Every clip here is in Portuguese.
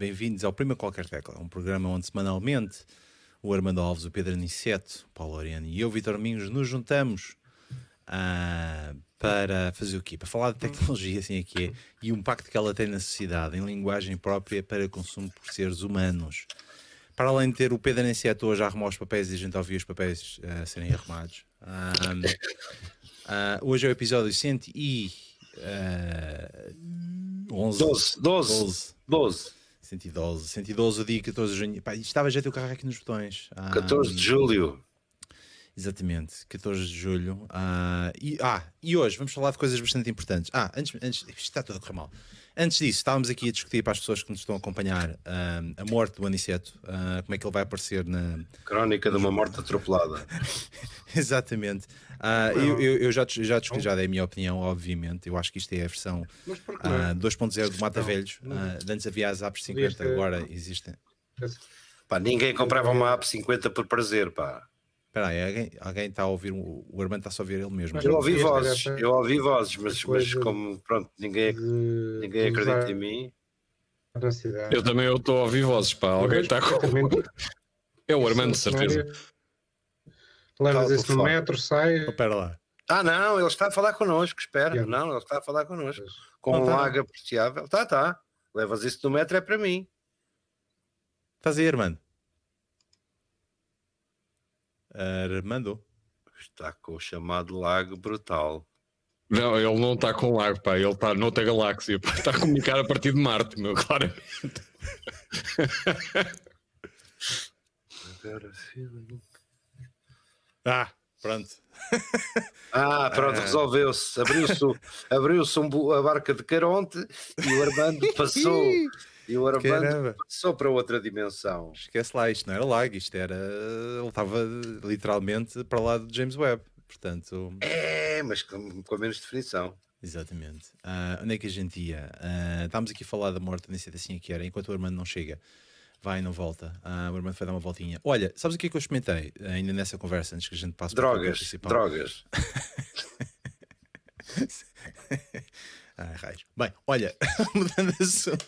Bem-vindos ao Prima Qualquer Tecla, um programa onde semanalmente o Armando Alves, o Pedro Aniceto, o Paulo Oriano e eu, Vitor Domingos, nos juntamos ah, para fazer o quê? Para falar de tecnologia, assim é que é, e o impacto que ela tem na sociedade, em linguagem própria para consumo por seres humanos. Para além de ter o Pedro Aniceto hoje a arrumar os papéis e a gente ouvir os papéis ah, serem arrumados, ah, hoje é o episódio 100 e... Uh, 11, 12, 12, 12. 12. 112, 112 o dia 14 de junho. Pá, estava já o carro aqui nos botões. Ah, 14 de julho. Exatamente, 14 de julho. Ah, e, ah, e hoje vamos falar de coisas bastante importantes. Ah, antes, antes isto está tudo a correr mal. Antes disso, estávamos aqui a discutir para as pessoas que nos estão a acompanhar ah, a morte do Aniceto, ah, como é que ele vai aparecer na. Crónica de uma morte atropelada. Exatamente. Ah, eu, eu, eu já, já discuti, já dei a minha opinião, obviamente. Eu acho que isto é a versão ah, 2.0 do Mata Velhos. de antes havia as apps Devias 50, ter- agora existem. Pá, ninguém comprava uma app 50 por prazer, pá. Espera aí, alguém, alguém está a ouvir, o o Armando está só a ouvir ele mesmo. Eu ouvi vozes, eu ouvi vozes, mas, mas como, pronto, ninguém, de- ninguém acredita em mim. na cidade. Eu também estou a ouvir vozes, pá. Alguém está com. É o Armando, de certeza. Levas isso no metro, sai. Oh, Espera lá. Ah, não, ele está a falar connosco, espera. Yeah. Não, ele está a falar connosco. Com Não um tá. apreciável. Tá, tá. Levas isso no metro, é para mim. Estás aí, Armando? Armando? Está com o chamado lag brutal. Não, ele não está com lag, pá. Ele está noutra galáxia, pá. Está a comunicar a partir de Marte, meu, claro. Agora sim. Ah, pronto. Ah, pronto, Ah. resolveu-se. Abriu-se o- abriu-se um a barca de Caronte e o Armando passou. E o Armando Caramba. passou para outra dimensão. Esquece lá, isto não era lag, isto era. Ele estava literalmente para lá do James Webb. Portanto, É, mas com, com menos definição. exatamente. Ah, onde é que a gente ia? Ah, estávamos aqui a falar da morte, nem sei assim que era, enquanto o Armando não chega. Vai e não volta. Ah, o Armando foi dar uma voltinha. Olha, sabes o que é que eu experimentei ainda nessa conversa antes que a gente passe para o Drogas, principal? drogas. Ai, raios. Bem, olha, mudando de assunto,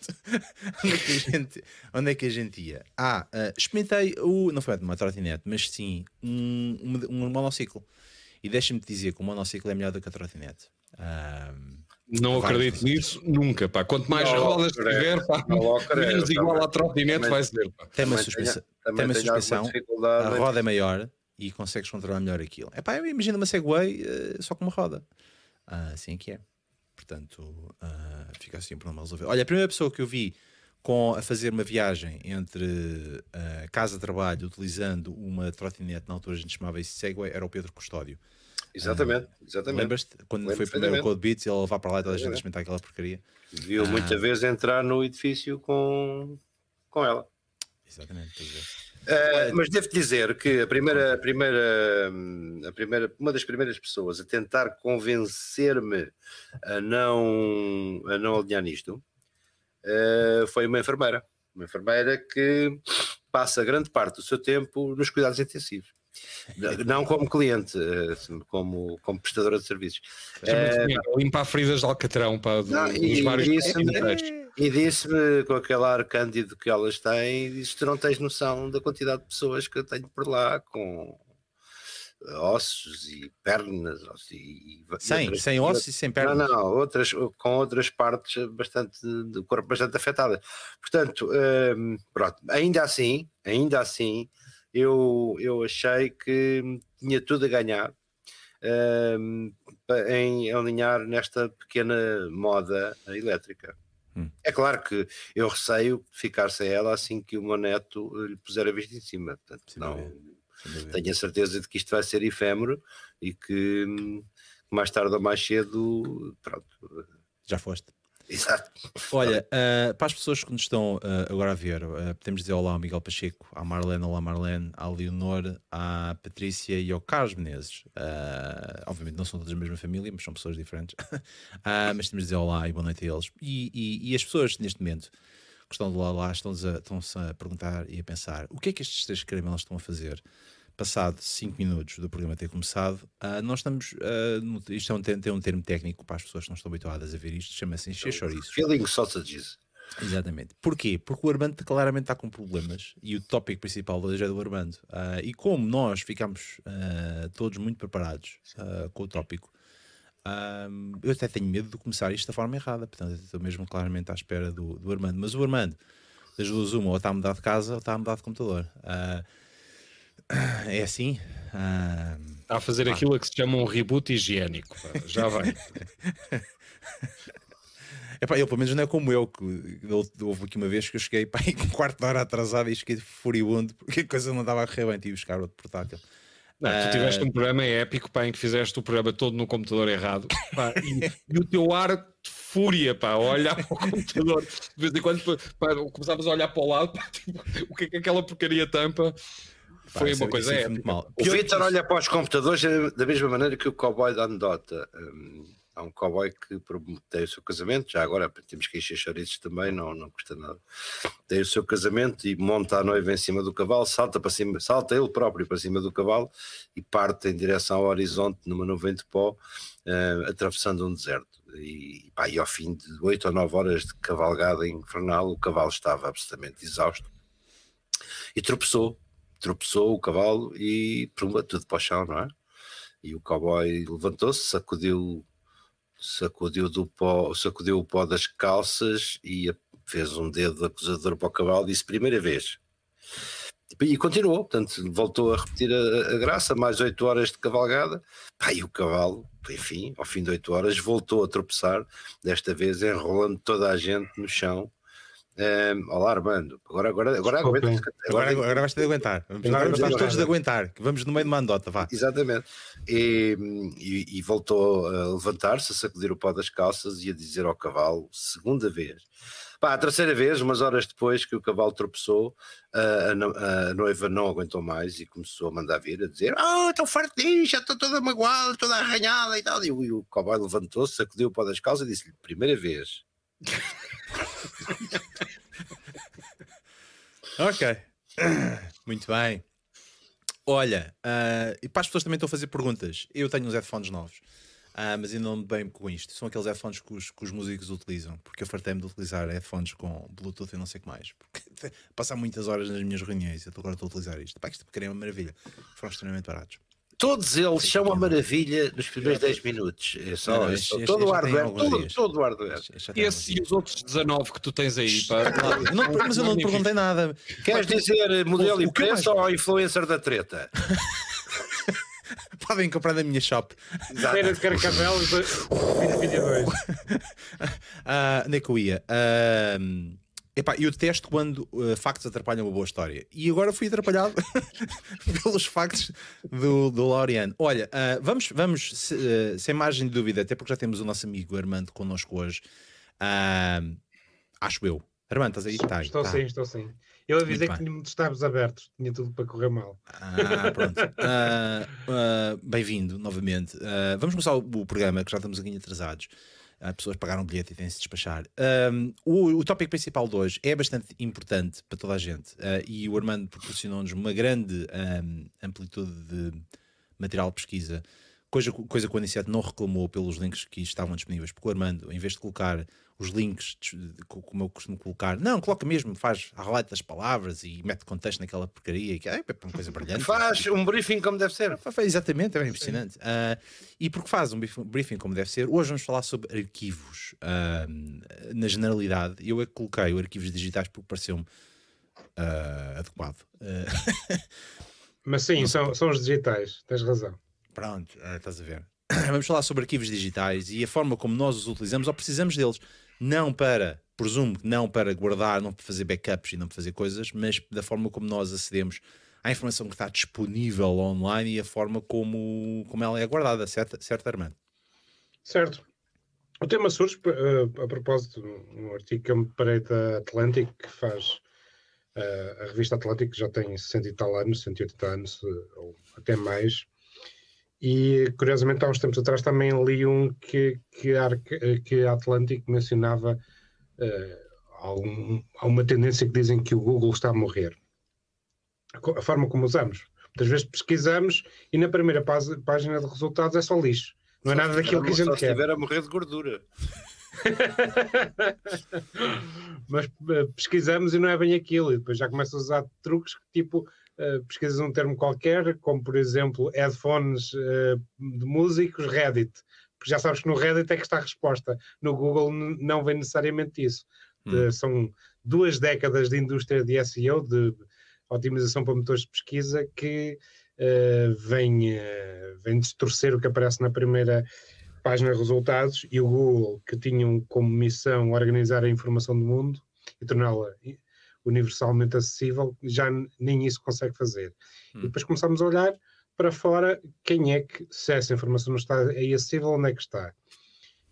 onde é que a gente, onde é que a gente ia? Ah, ah, experimentei o. Não foi uma trotinete, mas sim um, um, um monociclo. E deixa-me te dizer que o monociclo é melhor do que a trotinete. Ah, Não acredito vezes. nisso nunca, pá. Quanto mais Não, rodas creio. tiver, pá, menos igual também. à trotinete vai ser, pá. tem uma suspensão, tem uma suspensão a roda é maior e consegues controlar melhor aquilo. É pá, imagina uma Segway eh, só com uma roda. Ah, assim é que é. Portanto, ah, fica assim um problema resolvido. Olha, a primeira pessoa que eu vi com, a fazer uma viagem entre ah, casa e trabalho utilizando uma trotinete, na altura a gente chamava isso Segway, era o Pedro Custódio. Exatamente, exatamente. Lembras-te? Quando Lembro foi primeiro o. Code Beats, ele levar para lá e toda a gente experimentar aquela porcaria. Viu Ah. muita vez entrar no edifício com, com ela. Exatamente, ver? Uh, mas devo dizer que a primeira, a primeira, a primeira, uma das primeiras pessoas a tentar convencer-me a não, a não alinhar nisto uh, foi uma enfermeira. Uma enfermeira que passa grande parte do seu tempo nos cuidados intensivos. Não como cliente, uh, como, como prestadora de serviços. É, limpar feridas de alcatrão, de- Não, nos e- vários isso-. E disse-me com aquele ar cândido que elas têm, disse tu não tens noção da quantidade de pessoas que eu tenho por lá com ossos e pernas ossos e, Sem, outras- sem ossos e sem pernas. Não, não, outras, com outras partes bastante do corpo bastante afetadas. Portanto, hum, pronto, ainda assim, ainda assim, eu, eu achei que tinha tudo a ganhar hum, em alinhar nesta pequena moda elétrica. Hum. É claro que eu receio ficar sem ela assim que o meu neto lhe puser a vista em cima. Portanto, Sem não, tenho a certeza de que isto vai ser efêmero e que hum, mais tarde ou mais cedo, pronto. Já foste. Exato. Olha, ah, para as pessoas que nos estão ah, agora a ver, ah, podemos dizer olá ao Miguel Pacheco, à Marlene, olá Marlene, à Leonor, à Patrícia e ao Carlos Menezes. Obviamente não são todas da mesma família, mas são pessoas diferentes. Mas temos de dizer olá e boa noite a eles. E, e- e as pessoas neste momento que estão do lado lá estão-se a, estão-se a perguntar e a pensar o que é que estes três caramelos estão a fazer? Passado 5 minutos do programa ter começado, ah, nós estamos. no- isto é um, tem um termo técnico para as pessoas que não estão habituadas a ver isto, chama-se encher chouriços. Feeling sausages. Exatamente. Porquê? Porque o Armando claramente está com problemas e o tópico principal hoje é do Armando. Ah, e como nós ficamos ah, todos muito preparados ah, com o tópico, eu até tenho medo de começar isto da forma errada. Portanto, estou mesmo claramente à espera do, do Armando. Mas o Armando, das duas, uma, ou está a mudar de casa ou está a mudar de computador. Ah, é assim. Ah, Está a fazer aquilo a que se chama um reboot higiênico. pá. Já vai. Epá, ele pelo menos não é como eu, que ele- houve aqui uma vez que eu cheguei pá, um quarto de hora atrasado e cheguei furibundo porque a coisa não estava a correr bem, tive buscar outro portátil. Não, tu tiveste um programa épico pá, em que fizeste o programa todo no computador errado pá, e, e o teu ar de fúria, pá, olhar para o computador de vez em quando pá, começavas a olhar para o lado, pá, tipo, o que é que aquela porcaria tampa Pá, foi uma coisa isso foi épica. O Vitor olha para os computadores da mesma maneira que o cowboy da anedota. Hum, há um cowboy que tem o seu casamento, já agora temos que encher chouriços também, não, não custa nada. Tem o seu casamento e monta a noiva em cima do cavalo, salta para cima, salta ele próprio para cima do cavalo e parte em direção ao horizonte numa nuvem de pó, eh, atravessando um deserto. E, pá, e ao fim de oito ou nove horas de cavalgada infernal, o cavalo estava absolutamente exausto e tropeçou tropeçou o cavalo e prumba, tudo para o chão, não é? E o cowboy levantou-se, sacudiu, sacudiu, do pó, sacudiu o pó das calças e fez um dedo acusador para o cavalo e disse primeira vez. E continuou, portanto, voltou a repetir a, a graça, mais oito horas de cavalgada. Pá, e o cavalo, enfim, ao fim de oito horas, voltou a tropeçar, desta vez enrolando toda a gente no chão. Olá, Armando. Agora, agora, agora, aguenta- Agora, agora- agora vais ter de aguentar. Vamos, Agora está todos de aguentar. que Vamos no meio de uma andota, vá. Exatamente. E, e- e voltou a levantar-se, a sacudir o pó das calças e a dizer ao cavalo, segunda vez. Pá, a terceira vez, umas horas depois que o cavalo tropeçou, a, a no- a noiva não aguentou mais e começou a mandar vir, a dizer: Ah, estou farto disto, já estou toda magoada, toda arranhada e tal. E o, e o cowboy levantou-se, sacudiu o pó das calças e disse-lhe: Primeira vez. Ok. Muito bem. Olha, ah, e para as pessoas também estão a fazer perguntas. Eu tenho uns headphones novos, ah, mas ainda não me bem com isto. São aqueles headphones que os, que os músicos utilizam, porque eu fartei-me de utilizar headphones com Bluetooth e não sei o que mais. Porque passar muitas horas nas minhas reuniões, eu agora estou a utilizar isto. Pá, isto é uma maravilha. Foram extremamente baratos. Todos eles são uma maravilha nos primeiros 10 minutos. É só, Não, é este- este- todo o hardware, todo, todo o hardware. Este- Esse e os outros 19 que tu tens aí, pá. não- mas eu não te perguntei nada. Queres dizer modelo o e preço ou influencer da treta? Podem comprar na minha shop. Feira de Carcavelos 2022. Ah, onde é que eu ia? Ah, epá, eu detesto quando ah, factos atrapalham uma boa história. E agora fui atrapalhado pelos factos do, do Laureano. Olha, ah, vamos, vamos se- ah, sem margem de dúvida, até porque já temos o nosso amigo Armando connosco hoje. Acho eu. Armando, estás aí? Tá, Estou tá. sim, estou sim. Eu avisei que tinha tabs abertos, tinha tudo para correr mal. Ah, pronto. Ah, ah, Bem-vindo novamente. Ah, vamos começar o, o programa, que já estamos aqui atrasados. As pessoas pagaram o bilhete e têm-se de despachar. Ahm, o, o tópico principal de hoje é bastante importante para toda a gente ah, e o Armando proporcionou-nos uma grande ahm, amplitude de material de pesquisa, coisa, coisa que o Aniceto não reclamou pelos links que estavam disponíveis, porque o Armando, em vez de colocar os links, como eu costumo colocar, não, coloca mesmo, faz highlight das palavras e mete contexto naquela porcaria, que é, uma coisa brilhante. Faz um briefing como deve ser. Exatamente, é bem impressionante. Ah, e porque faz um brief- briefing como deve ser, hoje vamos falar sobre arquivos. Ah, na generalidade, eu é que coloquei o arquivos digitais porque pareceu-me ah, adequado. Mas sim, são, são os digitais, tens razão. pronto, estás a ver. Vamos falar sobre arquivos digitais e a forma como nós os utilizamos ou precisamos deles. Não para, presumo, não para guardar, não para fazer backups e não para fazer coisas, mas da forma como nós acedemos à informação que está disponível online e a forma como, como ela é guardada, certo, certo Armando? Certo. O tema surge eh, a propósito de um artigo que eu me parei da Atlantic, que faz eh, a revista Atlantic, que já tem 60 e tal anos, 180 anos, eh, ou até mais. E curiosamente, há uns tempos atrás também li um que, que, a, eh, que a Atlantic mencionava eh, há uma tendência que dizem que o Google está a morrer. A forma como usamos. Muitas vezes pesquisamos e na primeira página de resultados é só lixo. Não é nada daquilo que a Só gente se quer. estiver a morrer de gordura. Mas uh, pesquisamos e não é bem aquilo, e depois já começa a usar truques que tipo uh, pesquisas um termo qualquer, como por exemplo headphones uh, de músicos, Reddit, porque já sabes que no Reddit é que está a resposta, no Google não vem necessariamente isso. Hum. são duas décadas de indústria de SEO, de otimização para motores de pesquisa, que uh, vem, vem distorcer o que aparece na primeira página de resultados e o Google, que tinham como missão organizar a informação do mundo e torná-la universalmente acessível, já nem isso consegue fazer. Hum. E depois começamos a olhar para fora quem é que, se essa informação não está aí acessível, onde é que está?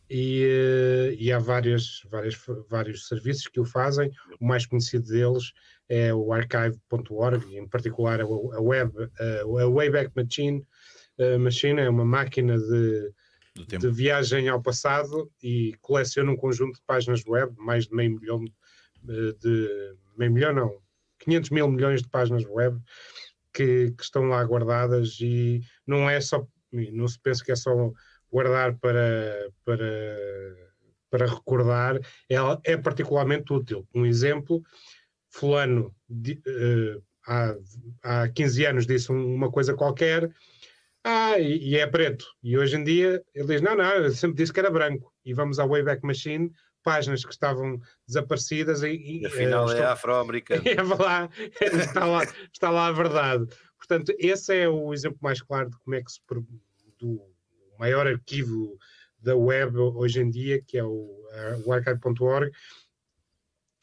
E, eh, e há várias, várias, vários serviços que o fazem. O mais conhecido deles é o archive.org, em particular a web, a Wayback Machine. A Machine é uma máquina de, de viagem ao passado e coleciona um conjunto de páginas web, mais de meio milhão eh, de meio milhão não, 500 mil milhões de páginas web que, que estão lá guardadas e não é só, não se pensa que é só guardar para, para, para recordar, ela é particularmente útil. Um exemplo, fulano de, uh, há, há 15 anos disse uma coisa qualquer, ah, e, e, é preto. E hoje em dia ele diz: não, não, eu sempre disse que era branco. E vamos à Wayback Machine, páginas que estavam desaparecidas. E, e afinal uh, é afro-americano. É, lá, está, lá, está lá a verdade. Portanto, esse é o exemplo mais claro de como é que se. do maior arquivo da web hoje em dia, que é o, o archive.org,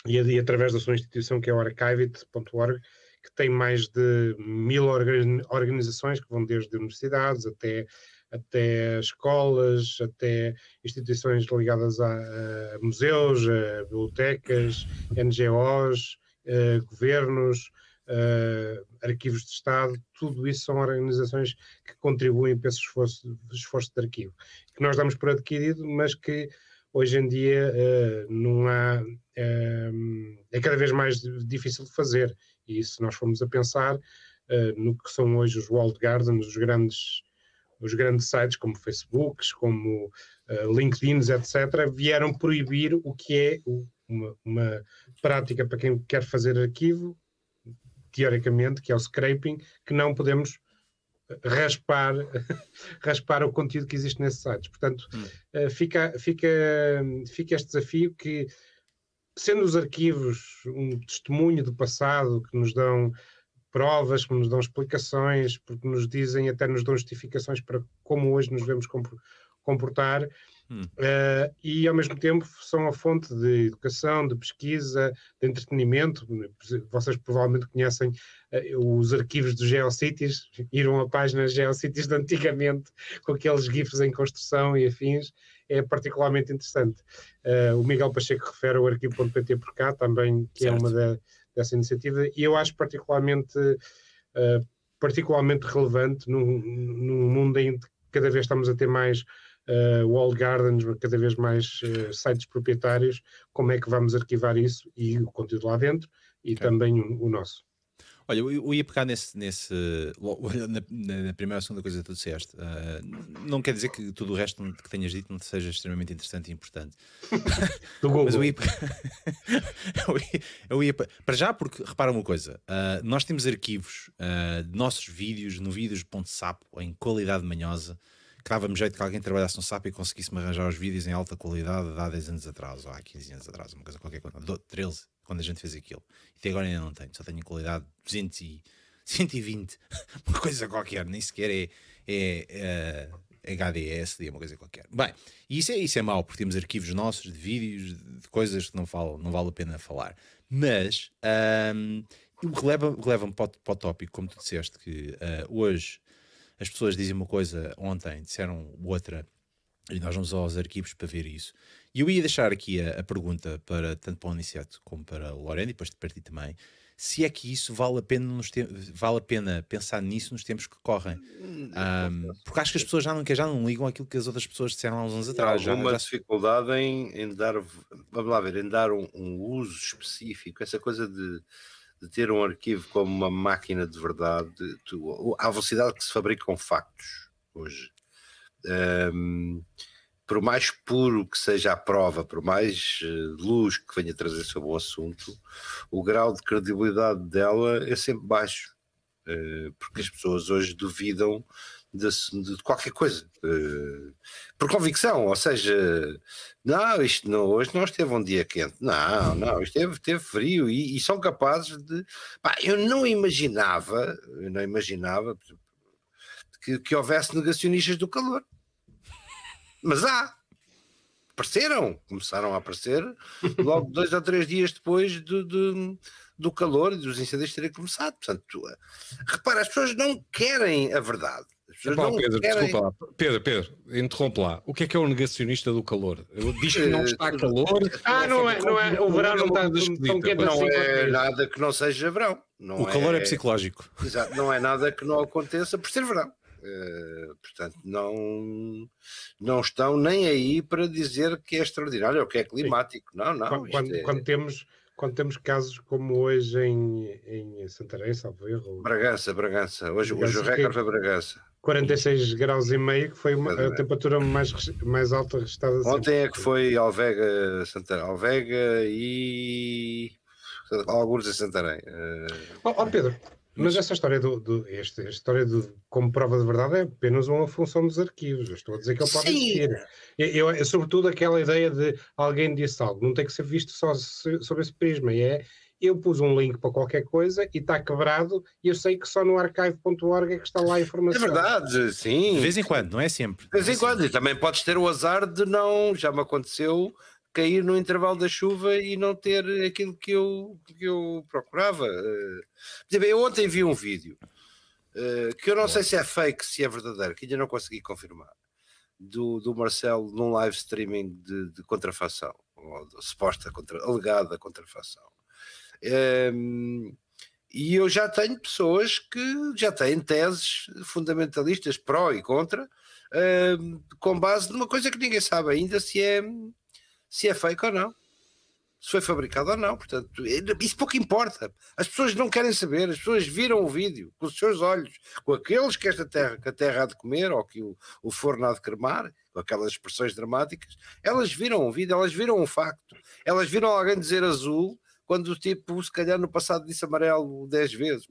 e, e, através da sua instituição, que é o archiveit.org, que tem mais de mil organizações que vão desde universidades até, até escolas, até instituições ligadas a, a museus, a bibliotecas, NGOs, a governos, uh, arquivos de Estado, tudo isso são organizações que contribuem para esse esforço, esforço de arquivo, que nós damos por adquirido, mas que hoje em dia uh, não há, é cada vez mais difícil de fazer. E se nós formos a pensar no que são hoje os walled gardens, os grandes, os grandes sites como Facebooks, como LinkedIn, etc., vieram proibir o que é uma, uma prática para quem quer fazer arquivo, teoricamente, que é o scraping, que não podemos raspar, raspar o conteúdo que existe nesses sites. Portanto, hum. Eh, fica, fica, fica este desafio que, sendo os arquivos um testemunho do passado, que nos dão provas, que nos dão explicações, porque nos dizem, até nos dão justificações para como hoje nos vemos comportar, Hum. Uh, e ao mesmo tempo são a fonte de educação, de pesquisa, de entretenimento. Vocês provavelmente conhecem uh, os arquivos dos GeoCities, iram a páginas GeoCities de antigamente com aqueles GIFs em construção e afins. É particularmente interessante. Uh, o Miguel Pacheco refere ao arquivo.pt por cá também, que certo. é uma da, dessa iniciativa, e eu acho particularmente, particularmente relevante num, num mundo em que cada vez estamos a ter mais uh, walled gardens, cada vez mais uh, sites proprietários, como é que vamos arquivar isso e o conteúdo lá dentro e okay. também o, o, nosso. Olha, eu, eu ia pegar nesse, nesse na, na, primeira ou segunda coisa que tu disseste. Uh, não quer dizer que tudo o resto que tenhas dito não seja extremamente interessante e importante. Mas eu ia, eu ia, eu ia, para já, porque repara uma coisa: uh, nós temos arquivos uh, de nossos vídeos no vídeos.sapo em qualidade manhosa dava-me jeito que alguém trabalhasse no SAP e conseguisse-me arranjar os vídeos em alta qualidade há 10 anos atrás, ou há 15 anos atrás, uma coisa qualquer coisa, 13, quando a gente fez aquilo. E até agora ainda não tenho, só tenho qualidade 200 e 120, uma coisa qualquer, nem sequer é, é, é HDS, uma coisa qualquer. Bem, e isso é, isso é mau, porque temos arquivos nossos de vídeos, de coisas que não, falam, não vale a pena falar. Mas um, releva-me releva para, para o tópico, como tu disseste, que uh, hoje as pessoas dizem uma coisa ontem, disseram outra, e nós vamos aos arquivos para ver isso. E eu ia deixar aqui a, a pergunta para tanto para o Aniceto como para o Lorena, e depois de partir também, se é que isso vale a pena, nos vale a pena pensar nisso nos tempos que correm. Um, porque acho que as pessoas já não, já não ligam aquilo que as outras pessoas disseram há uns anos atrás. Há alguma já, já... dificuldade em, em, dar, vamos lá ver, em dar um, um uso específico, essa coisa de de ter um arquivo como uma máquina de verdade, tu, à velocidade que se fabricam factos hoje. Um, por mais puro que seja a prova, por mais uh, luz que venha trazer sobre o assunto, o grau de credibilidade dela é sempre baixo, uh, porque as pessoas hoje duvidam de, de qualquer coisa, por convicção, ou seja, não, isto não, hoje não esteve um dia quente, não, não, esteve, frio e, e são capazes de. Pá, eu não imaginava, eu não imaginava que, que houvesse negacionistas do calor mas há. Apareceram, começaram a aparecer logo dois ou três dias depois do, do, do calor e dos incêndios terem começado. Portanto, repara, as pessoas não querem a verdade. Epá, Pedro, querem... desculpa lá. Pedro, Pedro, interrompe lá. O que é que é o negacionista do calor? Diz que não está eh, calor. Ah, não é, não é. O verão não está tão quente Não assim é nada que não seja verão. Não o calor é, é psicológico. Exato, não é nada que não aconteça por ser verão. Uh, portanto, não, não estão nem aí para dizer que é extraordinário ou que é climático. Não, não. Quando, quando, é... quando, temos, quando temos casos como hoje em, em Santarém, salvo erro. Bragança, Bragança. Hoje, Bragança, hoje o recorde foi Bragança. 46 graus e meio, que foi uma, a temperatura mais, mais alta registrada. Ontem é que foi Alvega, Santarém, Alvega e alguns em Santarém. Uh... Oh, oh Pedro, mas essa história do, do este, esta história do, como prova de verdade é apenas uma função dos arquivos. Eu estou a dizer que ele pode existir. Eu, eu, sobretudo aquela ideia de alguém disse algo, não tem que ser visto só sobre esse prisma. E é eu pus um link para qualquer coisa e está quebrado e eu sei que só no archive.org é que está lá a informação. É verdade, sim. De vez em quando, não é sempre. De vez em quando, e também podes ter o azar de não, já me aconteceu, cair no intervalo da chuva e não ter aquilo que eu, que eu procurava. Uh, eu ontem vi um vídeo uh, que eu não sei se é fake, se é verdadeiro, que ainda não consegui confirmar, do, do Marcelo num live streaming de, de contrafação, ou de suposta contra, alegada contrafação. Um, e eu já tenho pessoas que já têm teses fundamentalistas pró e contra, uh, com base numa coisa que ninguém sabe ainda se é se é fake ou não, se foi fabricado ou não. Portanto, isso pouco importa. As pessoas não querem saber, as pessoas viram o vídeo com os seus olhos, com aqueles que esta terra, que a terra há de comer ou que o, o forno há de cremar, com aquelas expressões dramáticas. Elas viram o vídeo, elas viram um facto, elas viram alguém dizer azul quando o tipo, se calhar no passado disse amarelo 10 vezes.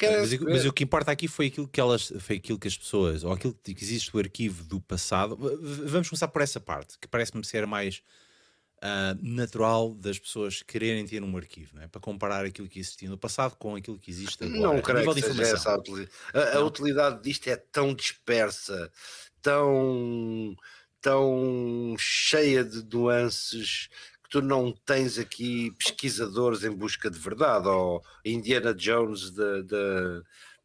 Mas, mas, o que importa aqui foi aquilo que elas, foi aquilo que as pessoas, ou aquilo que existe o arquivo do passado. Vamos começar por essa parte, que parece-me ser mais uh, natural das pessoas quererem ter um arquivo, não é? para comparar aquilo que existia no passado com aquilo que existe agora. Não creio que seja essa a utilidade. A, a utilidade disto é tão dispersa, tão, tão cheia de nuances tu não tens aqui pesquisadores em busca de verdade, ou Indiana Jones da,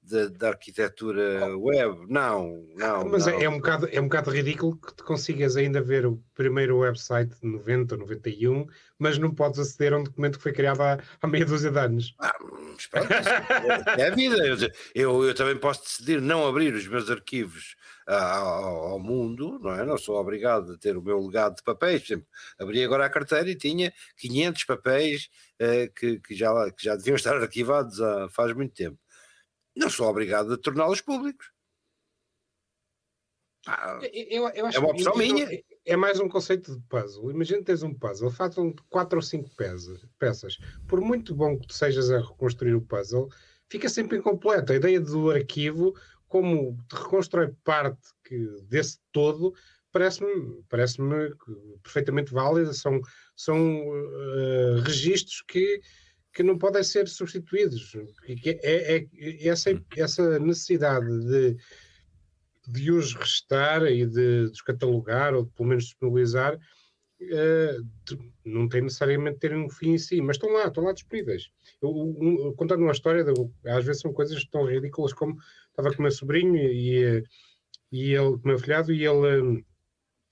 da, da, arquitetura web. Não, não. Mas não. É, um bocado, é um bocado ridículo que te consigas ainda ver o primeiro website de 90, 91, mas não podes aceder a um documento que foi criado há, há meia dúzia de anos. Ah, pronto, é, é a vida. Eu, eu, eu também posso decidir não abrir os meus arquivos ao, ao, mundo, não é? Não sou obrigado a ter o meu legado de papéis. Por exemplo, abri agora a carteira e tinha 500 papéis uh, que, que, já, que já deviam estar arquivados há, faz muito tempo. Não sou obrigado a torná-los públicos. Ah, eu, eu é uma opção minha. É mais um conceito de puzzle. Imagina que tens um puzzle, faltam quatro ou cinco peças. Por muito bom que tu sejas a reconstruir o puzzle, fica sempre incompleto. A ideia do arquivo como reconstrói parte que, desse todo, parece-me parece perfeitamente válida, são, são uh, registros que, que não podem ser substituídos. É, é, é essa, essa necessidade de, de os restar e de descatalogar, ou de, pelo menos disponibilizar, uh, não tem necessariamente ter um fim em si, mas estão lá, estão lá disponíveis. Eu, um, contando uma história, de, às vezes são coisas tão ridículas como estava com o meu sobrinho e, e ele, com o meu filhado, e ele,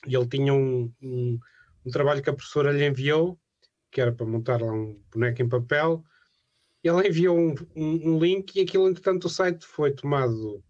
e ele tinha um, um, um, trabalho que a professora lhe enviou, que era para montar lá um boneco em papel. Ele enviou um, um, link e aquilo, entretanto, o site foi tomado,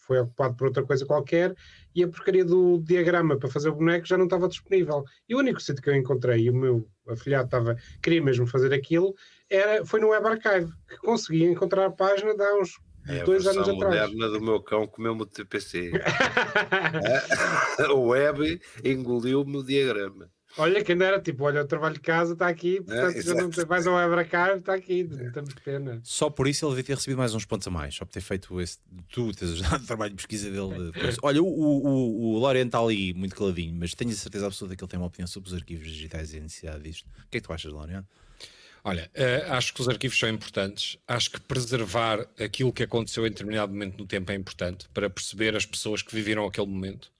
foi ocupado por outra coisa qualquer e a porcaria do diagrama para fazer o boneco já não estava disponível. E o único sítio que eu encontrei, e o meu afilhado estava, queria mesmo fazer aquilo, era, foi no Web Archive, que conseguia encontrar a página de há uns É a dois anos atrás. moderna do meu cão comeu-me o TPC. o web engoliu-me o diagrama. Olha, quem dera, tipo, olha, o trabalho de casa está aqui, portanto, já não exato. tem, vais ao Abracar, está aqui, não temos pena. Só por isso ele devia ter recebido mais uns pontos a mais, só por ter feito esse. Tu teres ajudado o trabalho de pesquisa dele. Olha, o, o, o Lorient está ali muito caladinho, mas tenho a certeza absoluta que ele tem uma opinião sobre os arquivos digitais e a necessidade disto. O que é que tu achas, Lorient? Olha, eh, acho que os arquivos são importantes. Acho que preservar aquilo que aconteceu em determinado momento no tempo é importante para perceber as pessoas que viveram aquele momento.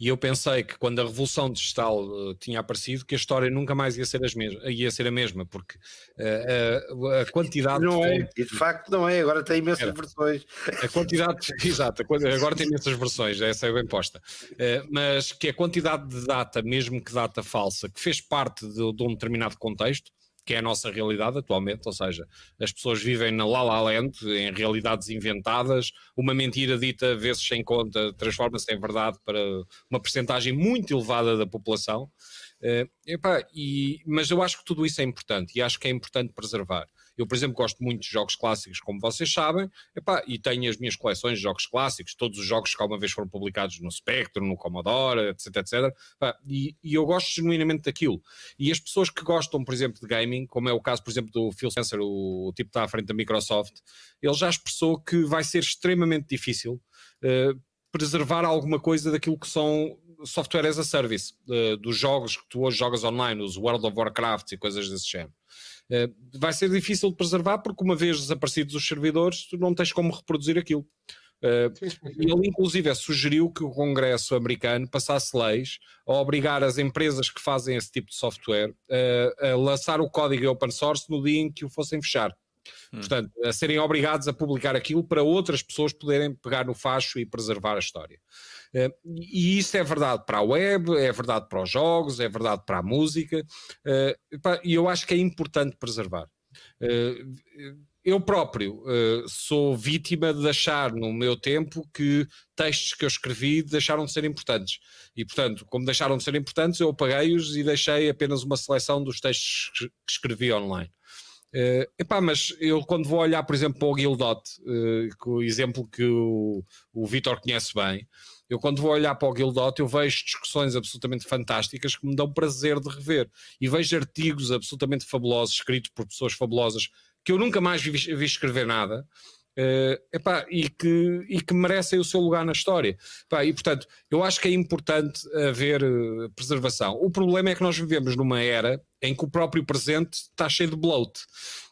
E eu pensei que quando a revolução digital eh, tinha aparecido, que a história nunca mais ia ser, as mes ia ser a mesma, porque eh, a- quantidade Não de é, e de facto não é, agora tem imensas Era. versões. a quantidade, exato, agora tem imensas versões, essa é bem posta. Eh, mas que a quantidade de data, mesmo que data falsa, que fez parte de, de um determinado contexto, que é a nossa realidade atualmente, ou seja, as pessoas vivem na La La Land, em realidades inventadas, uma mentira dita vezes sem conta transforma-se em verdade para uma percentagem muito elevada da população. Eh, epá, e- mas eu acho que tudo isso é importante e acho que é importante preservar. Eu, por exemplo, gosto muito de jogos clássicos, como vocês sabem, epá, e tenho as minhas coleções de jogos clássicos, todos os jogos que alguma vez foram publicados no Spectrum, no Commodore, etc, etc. Epá, e, e eu gosto genuinamente daquilo. E as pessoas que gostam, por exemplo, de gaming, como é o caso, por exemplo, do Phil Spencer, o, o tipo que está à frente da Microsoft, ele já expressou que vai ser extremamente difícil eh, preservar alguma coisa daquilo que são software as a service, eh, dos jogos que tu hoje jogas online, os World of Warcraft e coisas desse género. Eh, vai ser difícil de preservar porque uma vez desaparecidos os servidores, tu não tens como reproduzir aquilo. E ele, inclusive, sugeriu que o Congresso americano passasse leis a obrigar as empresas que fazem esse tipo de software eh, a lançar o código open source no dia em que o fossem fechar. Portanto, a serem obrigados a publicar aquilo para outras pessoas poderem pegar no facho e preservar a história. Eh, e isso é verdade para a web, é verdade para os jogos, é verdade para a música, eh, e eu acho que é importante preservar. Eh, eu próprio sou vítima de achar no meu tempo que textos que eu escrevi deixaram de ser importantes. E, portanto, como deixaram de ser importantes, eu apaguei-os e deixei apenas uma seleção dos textos que escrevi online. Eh, epá, mas eu quando vou olhar, por exemplo, para o Guildot, que o exemplo que o, o Vitor conhece bem, eu quando vou olhar para o Guildot, eu vejo discussões absolutamente fantásticas que me dão prazer de rever. E vejo artigos absolutamente fabulosos, escritos por pessoas fabulosas, que eu nunca mais vi, vi escrever nada, eh, epá, e, que, e que merecem o seu lugar na história. Epá, e portanto, eu acho que é importante haver eh, preservação. O problema é que nós vivemos numa era em que o próprio presente está cheio de bloat.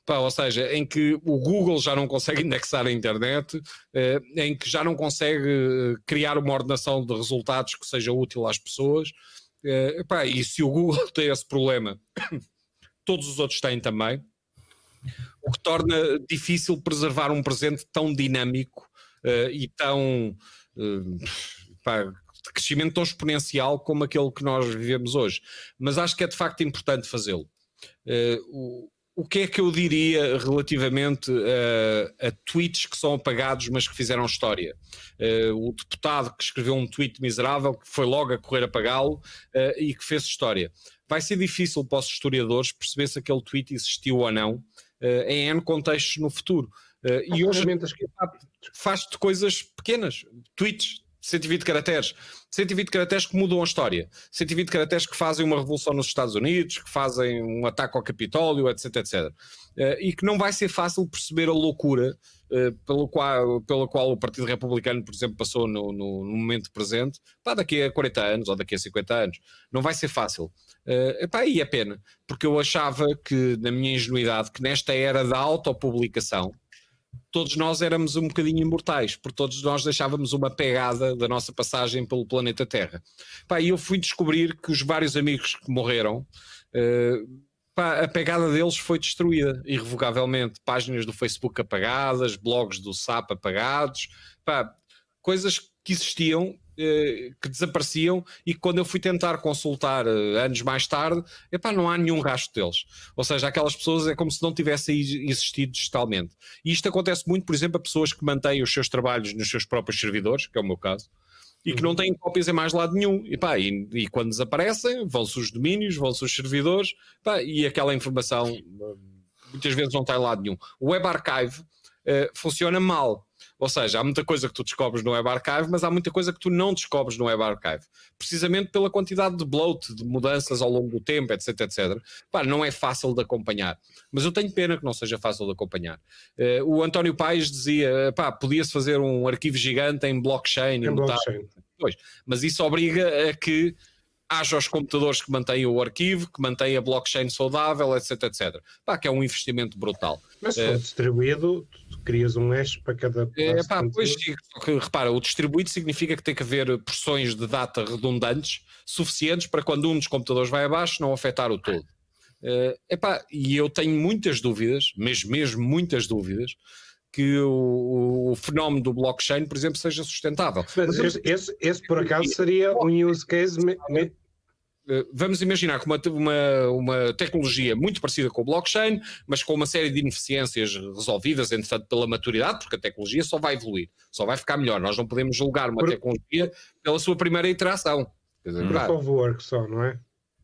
Ou seja, em que o Google já não consegue indexar a internet, eh, em que já não consegue criar uma ordenação de resultados que seja útil às pessoas. E se o Google tem esse problema, todos os outros têm também, o que torna difícil preservar um presente tão dinâmico eh, e tão eh, pá, de crescimento tão exponencial como aquele que nós vivemos hoje. Mas acho que é de facto importante fazê-lo. Eh, o, o que é que eu diria relativamente a, a tweets que são apagados, mas que fizeram história? Eh, o deputado que escreveu um tweet miserável, que foi logo a correr apagá-lo eh, e que fez história. Vai ser difícil para os historiadores perceber se aquele tweet existiu ou não em N contextos no futuro. Eh, e hoje faz-te coisas pequenas, tweets, 120 caracteres, 120 caracteres que mudam a história, 120 caracteres que fazem uma revolução nos Estados Unidos, que fazem um ataque ao Capitólio, etc, etc. Eh, e que não vai ser fácil perceber a loucura eh, pelo qual, pela qual o Partido Republicano, por exemplo, passou no, no- no momento presente, pá, daqui a 40 anos ou daqui a 50 anos. Não vai ser fácil. Eh, epá, e é pena, porque eu achava que, na minha ingenuidade, que nesta era da autopublicação, todos nós éramos um bocadinho imortais, porque todos nós deixávamos uma pegada da nossa passagem pelo planeta Terra. Pá, e eu fui descobrir que os vários amigos que morreram, eh, pá, a pegada deles foi destruída irrevogavelmente. Páginas do Facebook apagadas, blogs do SAP apagados, pá, coisas que existiam. Eh, que desapareciam e que quando eu fui tentar consultar eh, anos mais tarde, epá, não há nenhum rastro deles. Ou seja, aquelas pessoas é como se não tivessem existido digitalmente. E isto acontece muito, por exemplo, a pessoas que mantêm os seus trabalhos nos seus próprios servidores, que é o meu caso, e que não têm cópias em mais lado nenhum. E, pá, e, e quando desaparecem, vão-se os domínios, vão-se os servidores, pá, e aquela informação hum, muitas vezes não está em lado nenhum. O Web Archive eh, funciona mal. Ou seja, há muita coisa que tu descobres no Web Archive, mas há muita coisa que tu não descobres no Web Archive. Precisamente pela quantidade de bloat, de mudanças ao longo do tempo, etc, etc. Pá, não é fácil de acompanhar. Mas eu tenho pena que não seja fácil de acompanhar. Uh, o António Paes dizia, pá, podia-se fazer um arquivo gigante em blockchain. Em blockchain. Pois, mas isso obriga a que haja os computadores que mantêm o arquivo, que mantêm a blockchain saudável, etc, etc. Pá, que é um investimento brutal. Mas se for uh, distribuído, crias um hash para cada é, pá, pois, que, repara, o distribuído significa que tem que haver porções de data redundantes suficientes para quando um dos computadores vai abaixo não afetar o todo. Uh, epá, e eu tenho muitas dúvidas, mesmo, mesmo muitas dúvidas, que o, o, fenómeno do blockchain, por exemplo, seja sustentável. Mas, Mas esse, esse, por acaso, seria um use case. Me, me... Eh, vamos imaginar que uma, uma, uma, tecnologia muito parecida com o blockchain, mas com uma série de ineficiências resolvidas, entretanto, pela maturidade, porque a tecnologia só vai evoluir, só vai ficar melhor. Nós não podemos julgar uma por... tecnologia pela sua primeira iteração. Dizer, Proof of work só, não é?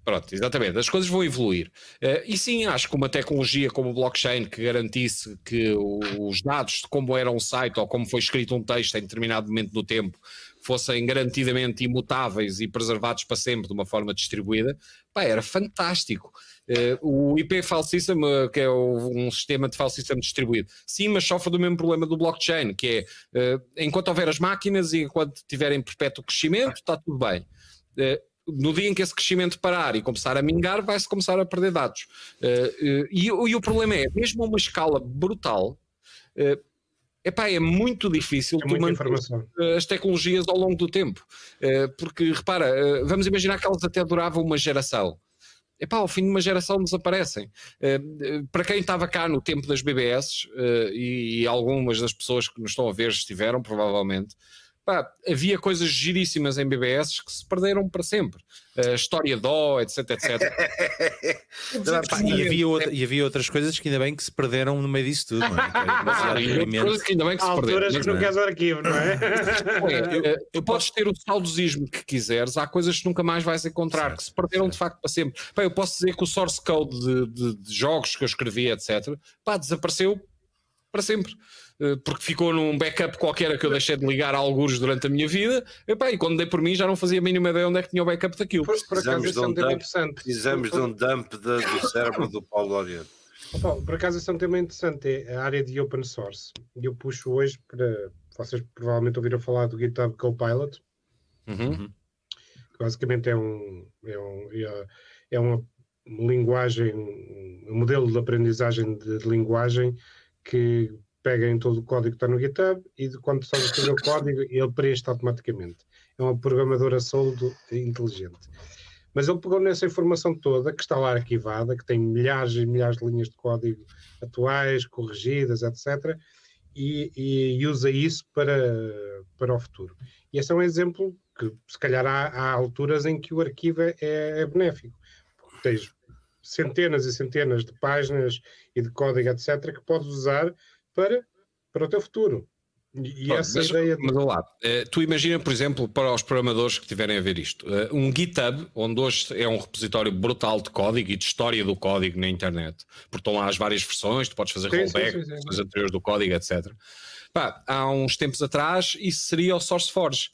Pronto, exatamente. As coisas vão evoluir. Uh, e sim, acho que uma tecnologia como o blockchain que garantisse que os dados de como era um site ou como foi escrito um texto em determinado momento do tempo fossem garantidamente imutáveis e preservados para sempre de uma forma distribuída, pá, era fantástico. Uh, o IP uh, que é um sistema de system distribuído, sim, mas sofre do mesmo problema do blockchain, que é, enquanto houver as máquinas e enquanto tiverem perpétuo crescimento, está tudo bem no dia em que esse crescimento parar e começar a mingar, vai-se começar a perder dados. Uh, uh, e, e, o problema é, mesmo a uma escala brutal, uh, epá, é muito difícil é manter as tecnologias ao longo do tempo. Uh, porque, repara, vamos imaginar que elas até duravam uma geração. Epá, ao fim de uma geração desaparecem. Uh, para quem estava cá no tempo das BBS, e, algumas das pessoas que nos estão a ver estiveram, provavelmente, Pá, havia coisas giríssimas em BBS que se perderam para sempre. A história dó, etc, etc. pá, e, havia outra, e havia outras coisas que ainda bem que se perderam no meio disso tudo, não é? E coisas que ainda bem que se perderam. que não queres o arquivo, não é? é tu podes ter o saudosismo que quiseres, há coisas que nunca mais vais encontrar, certo, que se perderam certo. de facto para sempre. Pá, eu posso dizer que o source code de, de, de jogos que eu escrevi, etc, pá, desapareceu para sempre. Eh, porque ficou num backup qualquer que eu deixei de ligar a alguns durante a minha vida, e quando dei por mim já não fazia a mínima ideia onde é que tinha o backup daquilo. Por, por acaso, precisamos, de um, dump, precisamos de um dump de, do cérebro do Paulo Oriente. por acaso, esse é um tema interessante, é a área de open source. Eu puxo hoje para. Vocês provavelmente ouviram falar do GitHub Copilot, uhum. que basicamente é um, é, um, é, é uma linguagem, um modelo de aprendizagem de, de linguagem que pega em todo o código que está no GitHub e quando a escrever o código, ele preenche automaticamente. É uma programadora soldo inteligente. Mas ele pegou nessa informação toda, que está lá arquivada, que tem milhares e milhares de linhas de código atuais, corrigidas, etc., e, e usa isso para, para o futuro. E esse é um exemplo que, se calhar, há, há alturas em que o arquivo é, é benéfico. Porque tens centenas e centenas de páginas e de código, etc., que podes usar para, para o teu futuro. E essa mas, ideia. De... Mas lá, uh, tu imagina, por exemplo, para os programadores que estiverem a ver isto, uh, um GitHub, onde hoje é um repositório brutal de código e de história do código na internet, porque estão lá as várias versões, tu podes fazer sim, rollback, sim, sim, versões anteriores do código, etc. Pá, há uns tempos atrás, isso seria o SourceForge.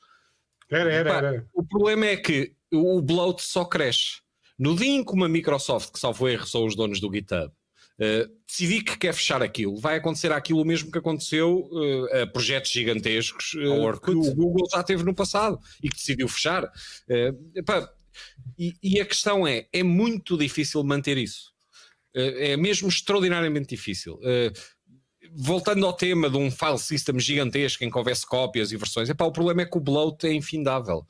Era, era, Pá, era. O problema é que o bloat só cresce. No dia em que uma Microsoft, que salvo erro, são os donos do GitHub, Uh, decidir que quer fechar aquilo, vai acontecer aquilo mesmo que aconteceu uh, a projetos gigantescos uh, que o Google já teve no passado e que decidiu fechar. Epá, e, e, a questão é: é muito difícil manter isso. é mesmo extraordinariamente difícil. voltando ao tema de um file system gigantesco em que houvesse cópias e versões, epá, o problema é que o bloat é infindável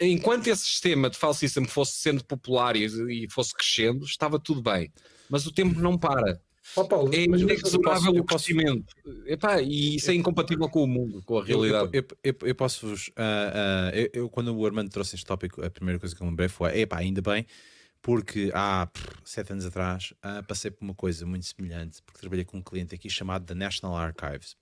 enquanto esse sistema de system fosse sendo popular e, fosse crescendo, estava tudo bem mas o tempo não para. Oh, Paulo, é inexorável o crescimento. Epá, e isso é incompatível com o mundo, com a realidade. Eu, eu, eu, eu posso-vos. Uh, uh, eu, quando o Armando trouxe este tópico, a primeira coisa que eu lembrei foi: epá, ainda bem, porque há pff, sete anos atrás uh, passei por uma coisa muito semelhante, porque trabalhei com um cliente aqui chamado The National Archives.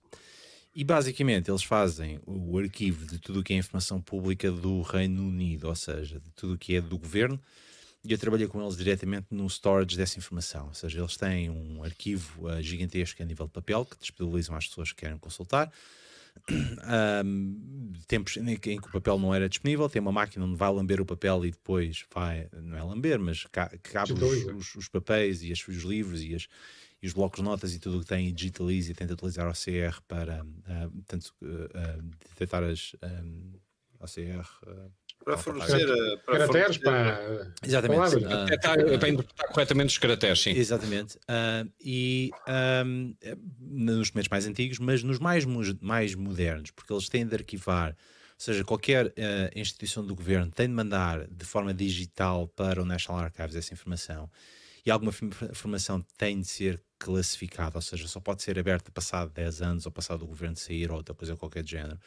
E basicamente eles fazem o arquivo de tudo o que é informação pública do Reino Unido, ou seja, de tudo o que é do governo e eu trabalhei com eles diretamente no storage dessa informação. Ou seja, eles têm um arquivo uh, gigantesco a nível de papel que disponibilizam às pessoas que querem consultar. Um, tempos em que, em que, o papel não era disponível, tem uma máquina onde vai lamber o papel e depois vai, não é lamber, mas ca, cabe os, os, os, papéis e as, os livros e, as, e os blocos de notas e tudo o que tem e digitaliza e tenta utilizar o OCR para uh, tanto, uh, detectar as um, OCR. Uh, para fornecer. Para caracteres, para. Exatamente. Uh, para interpretar corretamente os caracteres, sim. Exatamente. Uh, e um, nos documentos mais antigos, mas nos mais, mais modernos, porque eles têm de arquivar. Ou seja, qualquer uh, instituição do governo tem de mandar de forma digital para o National Archives essa informação e alguma informação tem de ser classificada, ou seja, só pode ser aberta passado 10 anos ou passado o governo sair ou outra coisa qualquer género.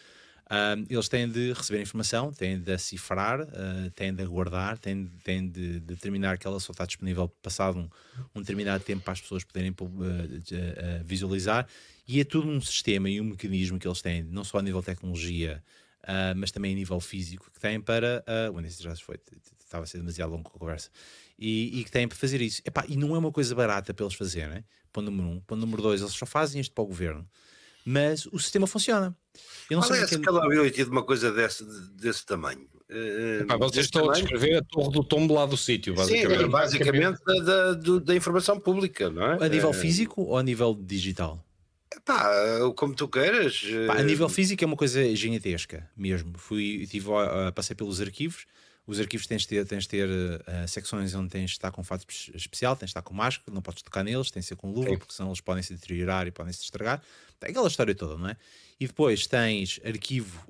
Uh, eles têm de receber informação, têm de a cifrar, uh, têm de aguardar, têm, têm de determinar que ela só está disponível passado um, um determinado tempo para as pessoas poderem uh, visualizar. E é tudo um sistema e um mecanismo que eles têm, não só a nível de tecnologia, mas também a nível físico, que têm para. Uh, o já foi, estava a ser demasiado longo com a conversa. E, e, que têm para fazer isso. Epá, e não é uma coisa barata para eles fazerem. Ponto número um. Ponto número dois, eles só fazem isto para o governo mas o sistema funciona. Eu não Qual é a scalability de uma coisa desse, desse tamanho? Epá, vocês estão tamanho? a descrever a torre do tombo lá do sítio, basicamente. Sim, basicamente da, da, da, informação pública, não é? A nível é... físico ou a nível digital? Epá, como tu queiras. a nível físico é uma coisa gigantesca mesmo. Fui, tive, uh, passei pelos arquivos. Os arquivos tens de ter, tens de ter uh, secções onde tens de estar com fato especial, tens de estar com máscara, não podes tocar neles, tens de ser com luva, Sim. porque senão eles podem se deteriorar e podem se estragar. Aquela história toda, não é? E depois tens arquivo,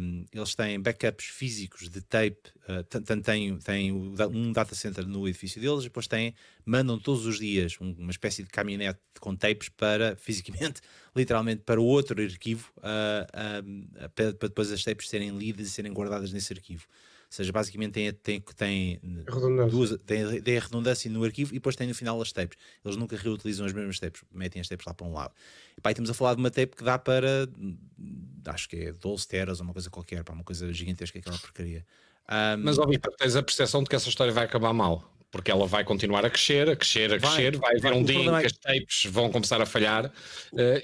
um, eles têm backups físicos de tape, uh, têm, um data center no edifício deles, e depois têm, mandam todos os dias uma espécie de caminhonete com tapes para, fisicamente, literalmente, para o outro arquivo, uh, uh, para, para depois as tapes serem lidas e serem guardadas nesse arquivo. Ou seja, basicamente tem, tem, tem, duas, tem, tem a redundância no arquivo e depois tem no final as tapes. Eles nunca reutilizam as mesmas tapes, metem as tapes lá para um lado. E pá, estamos a falar de uma tape que dá para acho que é 12 teras ou uma coisa qualquer, para uma coisa gigantesca aquela porcaria. Um, Mas, ó Vitor, tens a percepção de que essa história vai acabar mal porque ela vai continuar a crescer, a crescer, a crescer, vai, vai. haver um dia em que é... as tapes vão começar a falhar uh,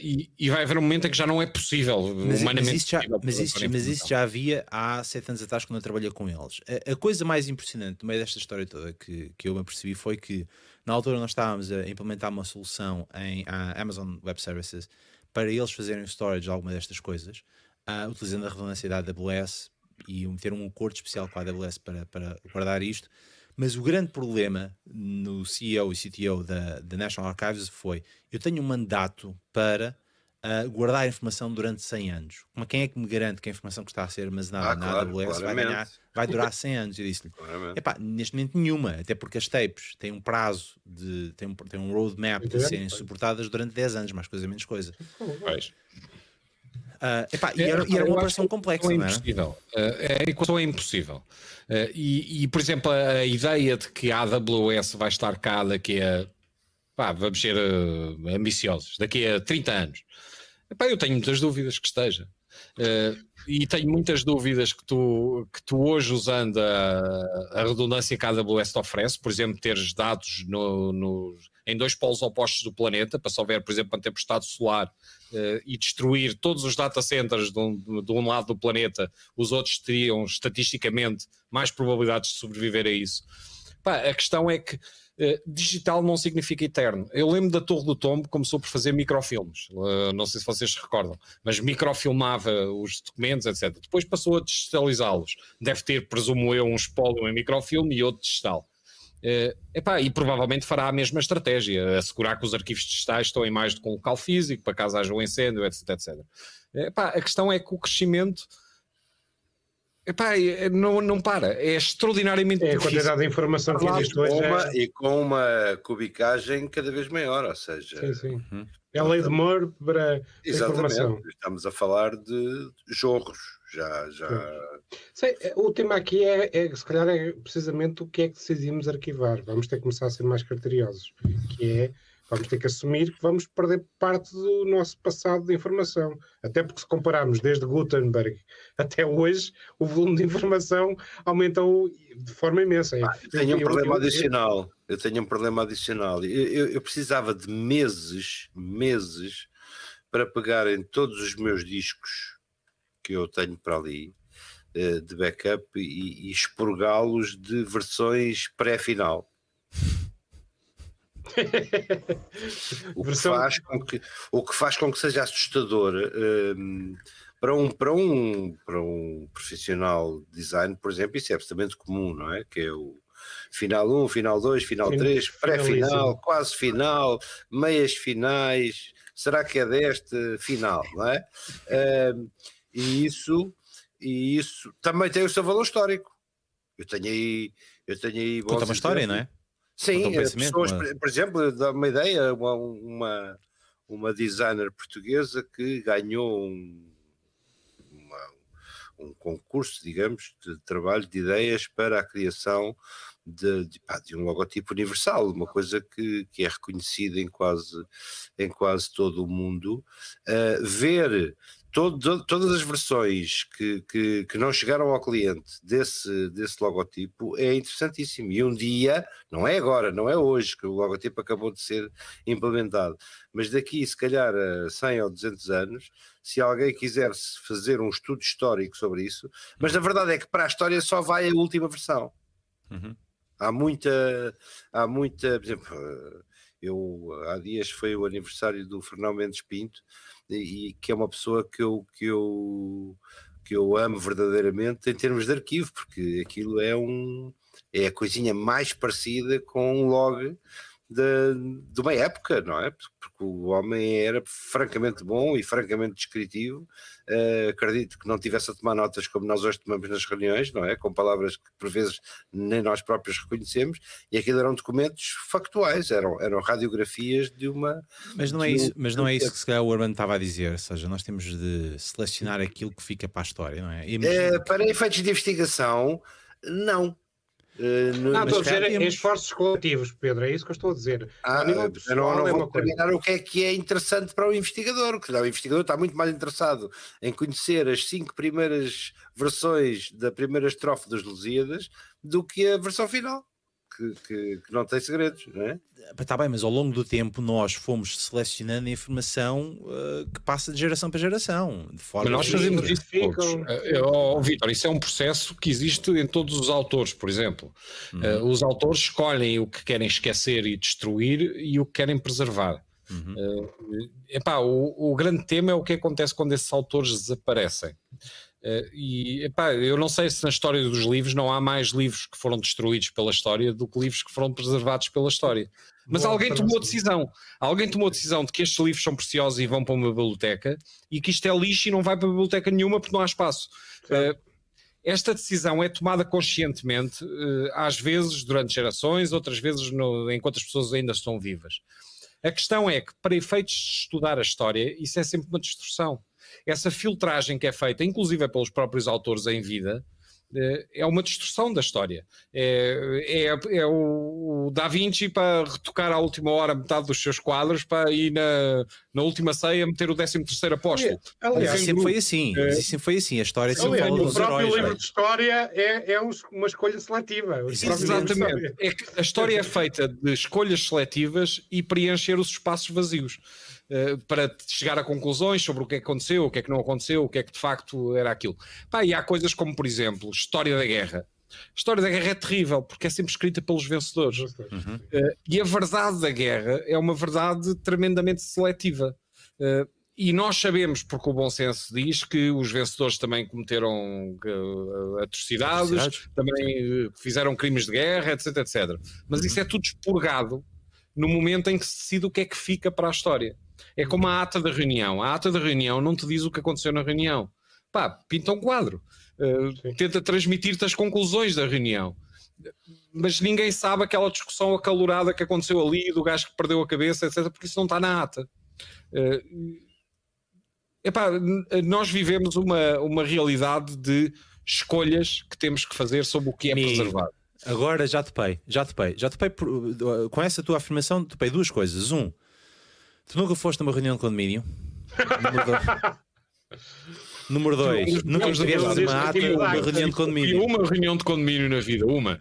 e, e, vai haver um momento em que já não é possível, mas, humanamente mas isso já, mas, isso, mas isso já havia há sete anos atrás quando eu trabalhei com eles. A, a, coisa mais impressionante no meio desta história toda que, que eu me apercebi foi que na altura nós estávamos a implementar uma solução em Amazon Web Services para eles fazerem o storage de alguma destas coisas, uh, utilizando a redundância da AWS e ter um acordo especial com a AWS para, para guardar isto mas o grande problema no CEO e CTO da, da National Archives foi: eu tenho um mandato para uh, guardar a informação durante 100 anos. Mas quem é que me garante que a informação que está a ser armazenada ah, na claro, AWS vai, ganhar, vai durar 100 anos? Eu disse-lhe: neste momento nenhuma, até porque as tapes têm um prazo, de, têm um, têm um roadmap de serem suportadas durante 10 anos, mais coisa, menos coisa. Pois. Uh, epá, e, era, e era uma operação complexa, é não é? Impossível. Uh, a equação é impossível. Uh, e, e, por exemplo, a, ideia de que a AWS vai estar cá daqui a. Pá, vamos ser uh, ambiciosos, daqui a 30 anos. Epá, eu tenho muitas dúvidas que esteja. Uh, e tenho muitas dúvidas que tu, que tu hoje, usando a, a redundância que a AWS te oferece, por exemplo, teres dados no, no, em dois polos opostos do planeta, para se houver, por exemplo, uma tempestade solar uh, e destruir todos os data centers de um, de um, lado do planeta, os outros teriam estatisticamente mais probabilidades de sobreviver a isso. Pá, a questão é que uh, digital não significa eterno. Eu lembro da Torre do Tombo começou por fazer microfilmes, uh, não sei se vocês se recordam, mas microfilmava os documentos, etc. Depois passou a digitalizá-los. Deve ter, presumo eu, um espólio em microfilme e outro digital. Uh, epá, e provavelmente fará a mesma estratégia, assegurar que os arquivos digitais estão em mais do que um local físico, para caso haja um incêndio, etc. etc. Epá, a questão é que o crescimento epá, é, não, não para, é extraordinariamente é, difícil. a quantidade de informação que existe hoje. É... E com uma cubicagem cada vez maior, ou seja. Sim, sim. Hum. É a lei de Moore para Exatamente. informação. Estamos a falar de jorros. Já, já... Sei, o tema aqui é, é, se calhar, é precisamente o que é que decidimos arquivar. Vamos ter que começar a ser mais criteriosos, que é vamos ter que assumir que vamos perder parte do nosso passado de informação. Até porque se compararmos desde Gutenberg até hoje, o volume de informação aumentou de forma imensa. Ah, eu tenho um eu, problema eu, adicional. Eu tenho um problema adicional. Eu, precisava de meses, meses, para pegar em todos os meus discos que eu tenho para ali de backup e, e expurgá-los de versões pré-final. o, que faz com que, o que faz com que seja assustador um, para, um, para, um, para um profissional de design, por exemplo, isso é absolutamente comum, não é? Que é o final 1, final 2, final 3, pré-final, quase final, meias finais, será que é deste final, não é? Um, e isso e isso também tem o seu valor histórico. Eu tenho aí. Eu tenho aí Conta uma história, não é? Sim, um pessoas, por exemplo, dá uma ideia, uma, uma, uma designer portuguesa que ganhou um, uma, um concurso, digamos, de trabalho de ideias para a criação de, de, pá, de, um logotipo universal, uma coisa que, que é reconhecida em quase, em quase todo o mundo. Uh, ver todo, todas as versões que, que, que, não chegaram ao cliente desse, desse logotipo é interessantíssimo. E um dia, não é agora, não é hoje que o logotipo acabou de ser implementado, mas daqui, se calhar, a 100 ou 200 anos, se alguém quiser fazer um estudo histórico sobre isso, mas na verdade é que para a história só vai a última versão. Uhum. Há muita, há muita, por exemplo, eu há dias foi o aniversário do Fernão Mendes Pinto e que é uma pessoa que eu, que eu, que eu amo verdadeiramente em termos de arquivo, porque aquilo é um é a coisinha mais parecida com um log de, de uma época, não é? Porque o homem era francamente bom e francamente descritivo. Uh, acredito que não tivesse a tomar notas como nós hoje tomamos nas reuniões, não é? Com palavras que por vezes nem nós próprios reconhecemos, e aquilo eram documentos factuais, eram, eram radiografias de uma. Mas não é isso, mas não é isso que se calhar o Urban estava a dizer, ou seja, nós temos de selecionar aquilo que fica para a história, não é? Uh, para efeitos de investigação, não. Uh, no, não, estou a dizer temos... esforços coletivos, Pedro, é isso que eu estou a dizer. Ah, pessoal, não, não é vou determinar o que é que é interessante para o investigador, que o investigador está muito mais interessado em conhecer as cinco primeiras versões da primeira estrofe das Lusíadas do que a versão final que, que, que, não tem segredos, não é? Está bem, mas ao longo do tempo nós fomos selecionando a informação uh, que passa de geração para geração. De forma mas nós fazemos isso todos. Uh, Vitor, isso é um processo que existe em todos os autores, por exemplo. Uhum. Uh, os autores escolhem o que querem esquecer e destruir e o que querem preservar. Uhum. Uh, epá, o, o grande tema é o que acontece quando esses autores desaparecem. Uh, e epá, eu não sei se na história dos livros não há mais livros que foram destruídos pela história do que livros que foram preservados pela história. Mas Boa, alguém tomou a decisão. Alguém tomou a decisão de que estes livros são preciosos e vão para uma biblioteca e que isto é lixo e não vai para biblioteca nenhuma porque não há espaço. Uh, esta decisão é tomada conscientemente, uh, às vezes durante gerações, outras vezes no, enquanto as pessoas ainda estão vivas. A questão é que, para efeitos de estudar a história, isso é sempre uma destruição essa filtragem que é feita, inclusive pelos próprios autores em vida, eh, é uma destruição da história. É, é, é o, o, Da Vinci para retocar à última hora metade dos seus quadros para ir na, na última ceia meter o 13 terceiro apóstolo. Aliás, sempre foi assim. É. Sempre foi assim. A história sempre aliás, O próprio heróis, livro é? de história é, é uma escolha seletiva. Exatamente. É que a história é feita de escolhas seletivas e preencher os espaços vazios. Eh, para chegar a conclusões sobre o que é que aconteceu, o que é que não aconteceu, o que é que de facto era aquilo. Pá, e há coisas como, por exemplo, história da guerra. A história da guerra é terrível porque é sempre escrita pelos vencedores. Uhum. Uh, e a verdade da guerra é uma verdade tremendamente seletiva. Uh, e nós sabemos, porque o bom senso diz que os vencedores também cometeram uh, atrocidades, atrocidades, também fizeram crimes de guerra, etc, etc. Mas uhum. isso é tudo expurgado no momento em que se decide o que é que fica para a história. É como a ata da reunião. A ata da reunião não te diz o que aconteceu na reunião. Pá, pinta um quadro. Uh, tenta transmitir-te as conclusões da reunião. Mas ninguém sabe aquela discussão acalorada que aconteceu ali, do gajo que perdeu a cabeça, etc., porque isso não está na ata. Uh, epá, nós vivemos uma, uma realidade de escolhas que temos que fazer sobre o que é preservado. Agora já topei, já topei, já topei por, com essa tua afirmação, topei duas coisas. Um, tu nunca foste numa reunião de condomínio. Número dois, Número dois nunca estiveste numa ata de uma reunião de condomínio. Uma reunião de condomínio na vida, uma.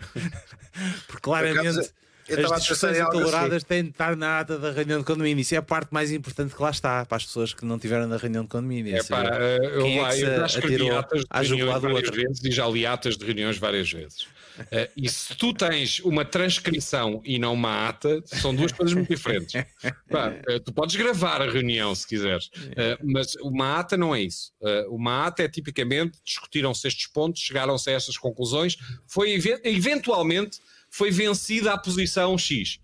Porque claramente as discussões acaloradas têm de estar na ata da reunião de condomínio. Isso é a parte mais importante que lá está para as pessoas que não estiveram na reunião de condomínio. É pá, eu, é lá, eu já escrevi atas de reuniões várias vezes e já li atas de reuniões várias vezes. Uh, e se tu tens uma transcrição e não uma ata, são duas coisas muito diferentes. Uh, tu podes gravar a reunião se quiseres, uh, mas uma ata não é isso. uma ata é tipicamente discutiram-se estes pontos, chegaram-se a estas conclusões, foi eventualmente foi vencida a posição X.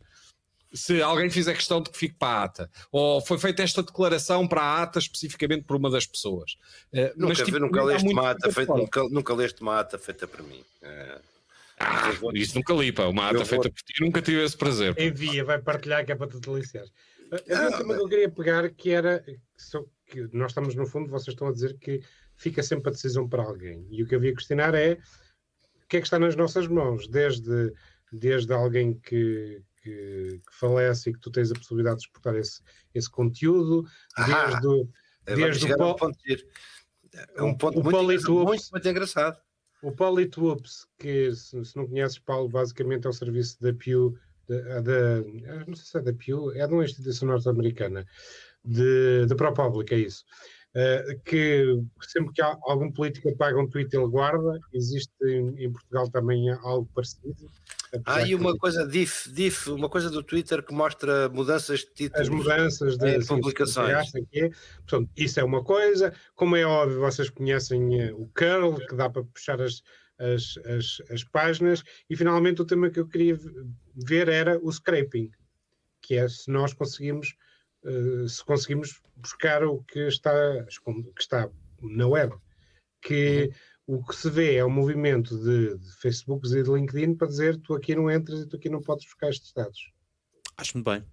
Se alguém fizer questão de que fique para a ata, ou foi feita esta declaração para a ata especificamente por uma das pessoas. Uh, nunca, mas, tipo, nunca, leste uma ata feita, nunca, nunca leste uma ata feita para mim. Uh, ah, vou... isso nunca li, pá. Uma ata vou... feita por ti, nunca tive esse prazer. Envia, vai partilhar que é para te deliciar. Havia um tema que eu queria pegar que era que nós estamos no fundo, vocês estão a dizer que fica sempre a decisão para alguém. E o que eu havia a questionar é o que é que está nas nossas mãos, desde desde alguém que, que, que, falece e que tu tens a possibilidade de exportar esse, esse conteúdo, ah, desde, desde o, ponto de... é um ponto muito, muito, muito, engraçado. O Politwoops, que se, se, não conheces, Paulo, basicamente é o serviço da Pew, da, da, não sei se é da Pew, é de uma instituição norte-americana, da ProPublic, é isso. Uh, que sempre que algum político paga um tweet ele guarda, existe em, em Portugal também algo parecido. Ah, e uma coisa, diff, diff, uma coisa do Twitter que mostra mudanças de títulos. As mudanças de, de publicações. É. Portanto, isso é uma coisa. Como é óbvio, vocês conhecem eh, o curl, que dá para puxar as, as, as, as páginas. E finalmente o tema que eu queria ver era o scraping, que é se nós conseguimos, uh, se conseguimos buscar o que está, que está na web. Que. Uhum o que se vê é um movimento de, de Facebooks e de LinkedIn para dizer tu aqui não entras e tu aqui não podes buscar estes dados. Acho muito bem.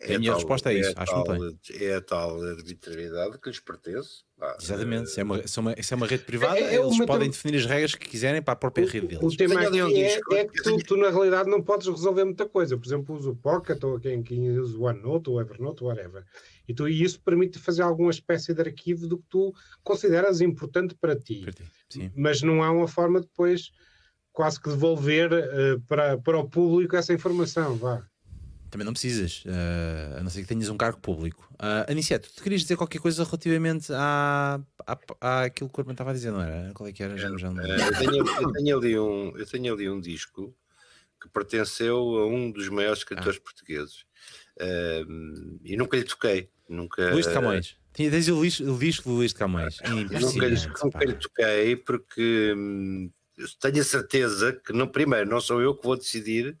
É a minha tal, resposta é isso. É Acho tal, muito bem. É a tal arbitrariedade que lhes pertence. Ah, Exatamente. Se é, uma, se, é uma, se é uma rede privada, é, é eles podem definir as regras que quiserem para a própria rede deles. O tema aqui é, é, que tu, tu, na realidade, não podes resolver muita coisa. Por exemplo, uso o Pocket ou quem, quem usa o OneNote ou Evernote, whatever. E, tu, e isso permite fazer alguma espécie de arquivo do que tu consideras importante para ti. Para ti Mas não há uma forma depois quase que devolver uh, para, para o público essa informação. Vá. Também não precisas, uh, a não ser que tenhas um cargo público. Uh, Aniceto, tu querias dizer qualquer coisa relativamente à, à, à aquilo que o estava a dizer, não era? Qual é que era? Já, já não... eu, tenho, eu, tenho ali um, eu tenho ali um disco que pertenceu a um dos maiores escritores ah. portugueses uh, e nunca lhe toquei. Nunca, Luís de Camões. Tinha desde o, o disco do Luís de Camões. Nunca, nunca lhe toquei porque hum, tenho a certeza que, no, primeiro, não sou eu que vou decidir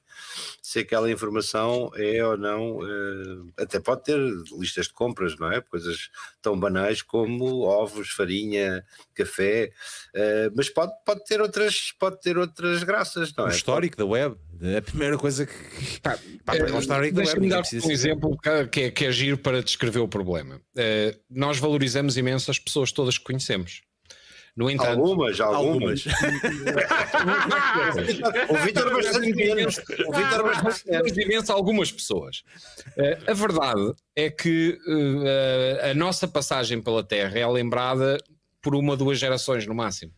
se aquela informação é ou não. Uh, até pode ter listas de compras, não é? Coisas tão banais como ovos, farinha, café, uh, mas pode, pode, ter outras, pode ter outras graças, não o é? O histórico pode... da web. É a primeira coisa que. Pá, pá, é, histórico Deixa-me dar um exemplo que é, que é giro para descrever o problema. Uh, nós valorizamos imenso as pessoas todas que conhecemos. No entanto, algumas, algumas. o Vitor bastante menos. O Vitor bastante imenso algumas pessoas. Uh, a verdade é que uh, a nossa passagem pela Terra é lembrada por uma, duas gerações no máximo.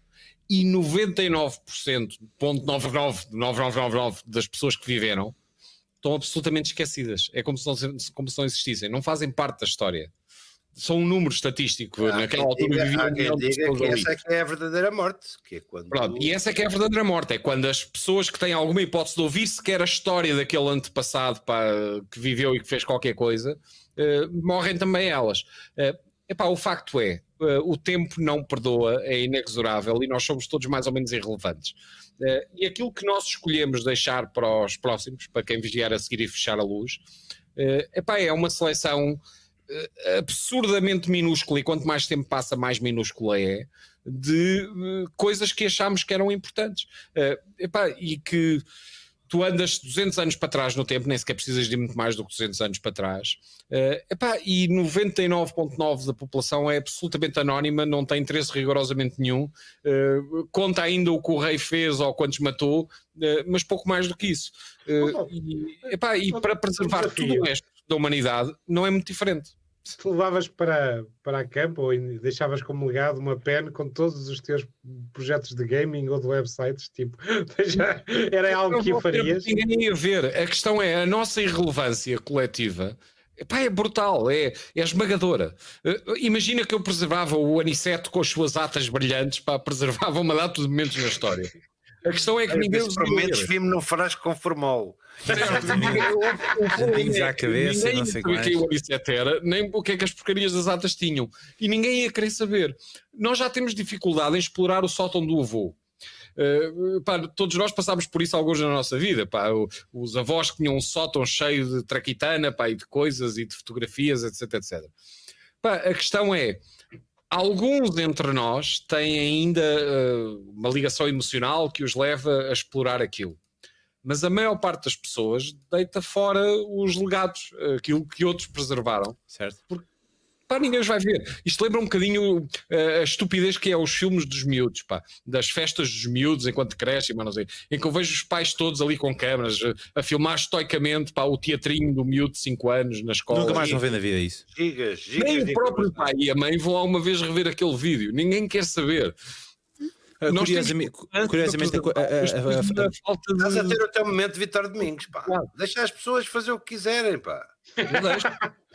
E 99,9999 99, das pessoas que viveram estão absolutamente esquecidas. É como se, não, como se não existissem. Não fazem parte da história são um número estatístico. Há Naquela altura diga, viviam há quem diga que essa é que é a verdadeira morte. Que é quando... Pronto, e essa é que é a verdadeira morte. É quando as pessoas que têm alguma hipótese de ouvir sequer a história daquele antepassado pá, que viveu e que fez qualquer coisa, uh, morrem também elas. Uh, epá, o facto é, uh, o tempo não perdoa, é inexorável e nós somos todos mais ou menos irrelevantes. Uh, e aquilo que nós escolhemos deixar para os próximos, para quem vigiar a seguir e fechar a luz, uh, epá, é uma seleção absurdamente minúscula, e quanto mais tempo passa, mais minúscula é, de uh, coisas que achámos que eram importantes. Uh, epá, e que tu andas 200 anos para trás no tempo, nem sequer precisas de muito mais do que 200 anos para trás, uh, epá, e 99,9% da população é absolutamente anónima, não tem interesse rigorosamente nenhum, uh, conta ainda o que o rei fez ou quantos matou, uh, mas pouco mais do que isso. e, epá, e para preservar tudo o resto da humanidade, não é muito diferente te levavas para, para a campo ou deixavas como legado uma pen com todos os teus projetos de gaming ou de websites, tipo, era algo que farias? Ninguém ia ver. A questão é a nossa irrelevância coletiva. Epá, é brutal, é, é esmagadora. Uh, imagina que eu preservava o Aniceto com as suas atas brilhantes, para preservava uma data de momentos na história. A questão é que ninguém os momentos vimos num frasco com formol. Jantinhos à cabeça, ninguém não sei o que o Anicete era, nem o que é que as porcarias das atas tinham. E ninguém ia querer saber. Nós já temos dificuldade em explorar o sótão do avô. Uh, pá, todos nós passámos por isso alguns na nossa vida. Pá, os avós que tinham um sótão cheio de traquitana pá, e de coisas e de fotografias, etc. etc. Pá, a questão é: alguns entre nós têm ainda uh, uma ligação emocional que os leva a explorar aquilo. Mas a maior parte das pessoas deita fora os legados, aquilo que outros preservaram. Certo. Porque pá, ninguém os vai ver. Isto lembra um bocadinho uh, a estupidez que é os filmes dos miúdos, pá, das festas dos miúdos enquanto crescem, mas não sei, em que eu vejo os pais todos ali com câmaras uh, a filmar estoicamente pá, o teatrinho do miúdo de 5 anos na escola. Nunca mais vão ver na vida isso. Gigas, gigas, Nem o próprio pai e a mãe vão alguma vez rever aquele vídeo, ninguém quer saber. Uh, curiosamente, curiosamente a, a, a, a, falta de... Estás a ter o teu momento de Vitor Domingos, pá. Deixa as pessoas fazer o que quiserem, pá.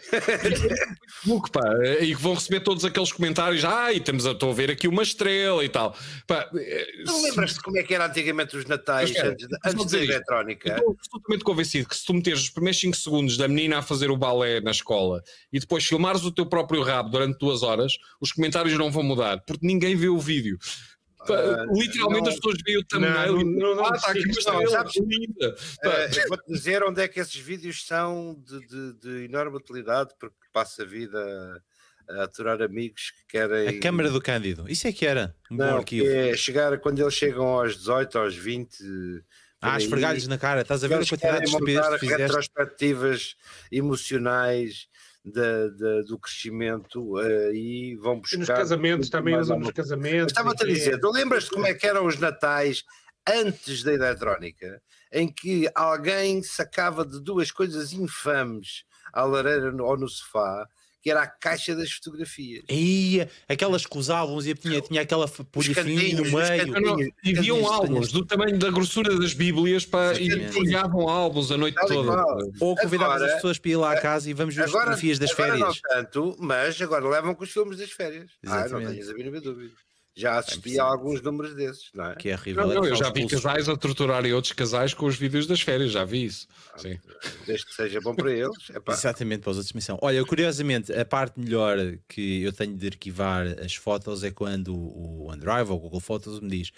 Facebook, pá, e que vão receber todos aqueles comentários. Ah, e temos a, estou a ver aqui uma estrela e tal. Pá, não se... lembras-te como é que era antigamente os natais é, antes, antes da eletrónica? Estou absolutamente convencido que se tu meteres os primeiros 5 segundos da menina a fazer o balé na escola e depois filmares o teu próprio rabo durante duas horas, os comentários não vão mudar, porque ninguém vê o vídeo. Uh, Literalmente não, as pessoas veem o thumbnail e não, não, ah, está aqui uma estrela linda. Uh, Vou-te dizer onde é que esses vídeos são de, de, de enorme utilidade, porque passa a vida a aturar amigos que querem. A câmara do Cândido, isso é que era um não, bom arquivo. É chegar quando eles chegam aos 18, aos 20. Ah, esfregar-lhes na cara, estás a ver a quantidade de estupidez que fizeste? retrospectivas emocionais da, da, do crescimento uh, e vão buscar. E nos casamentos também usam nos casamentos. Estava-te a dizer, tu lembras-te como é que eram os natais antes da eletrónica, em que alguém sacava de duas coisas infames à lareira ou no sofá que era a caixa das fotografias. E aquelas com os álbuns e tinha, tinha aquela folha no meio. e viam álbuns do tamanho da grossura das Bíblias para, e folhavam álbuns a noite toda. Ou convidavam as pessoas para ir lá à casa e vamos ver as fotografias das férias. Não tanto, mas agora levam com os filmes das férias. Exatamente. Ah, não tenhas a mínima dúvida já assisti a alguns números desses, não é? Que é horrível. Não, não, eu já vi casais a torturarem outros casais com os vídeos das férias, já vi isso. Ah, Sim. Desde que seja bom para eles. Epá. Exatamente, para os outros missão. Olha, curiosamente, a parte melhor que eu tenho de arquivar as fotos é quando o OneDrive ou o Google Photos me diz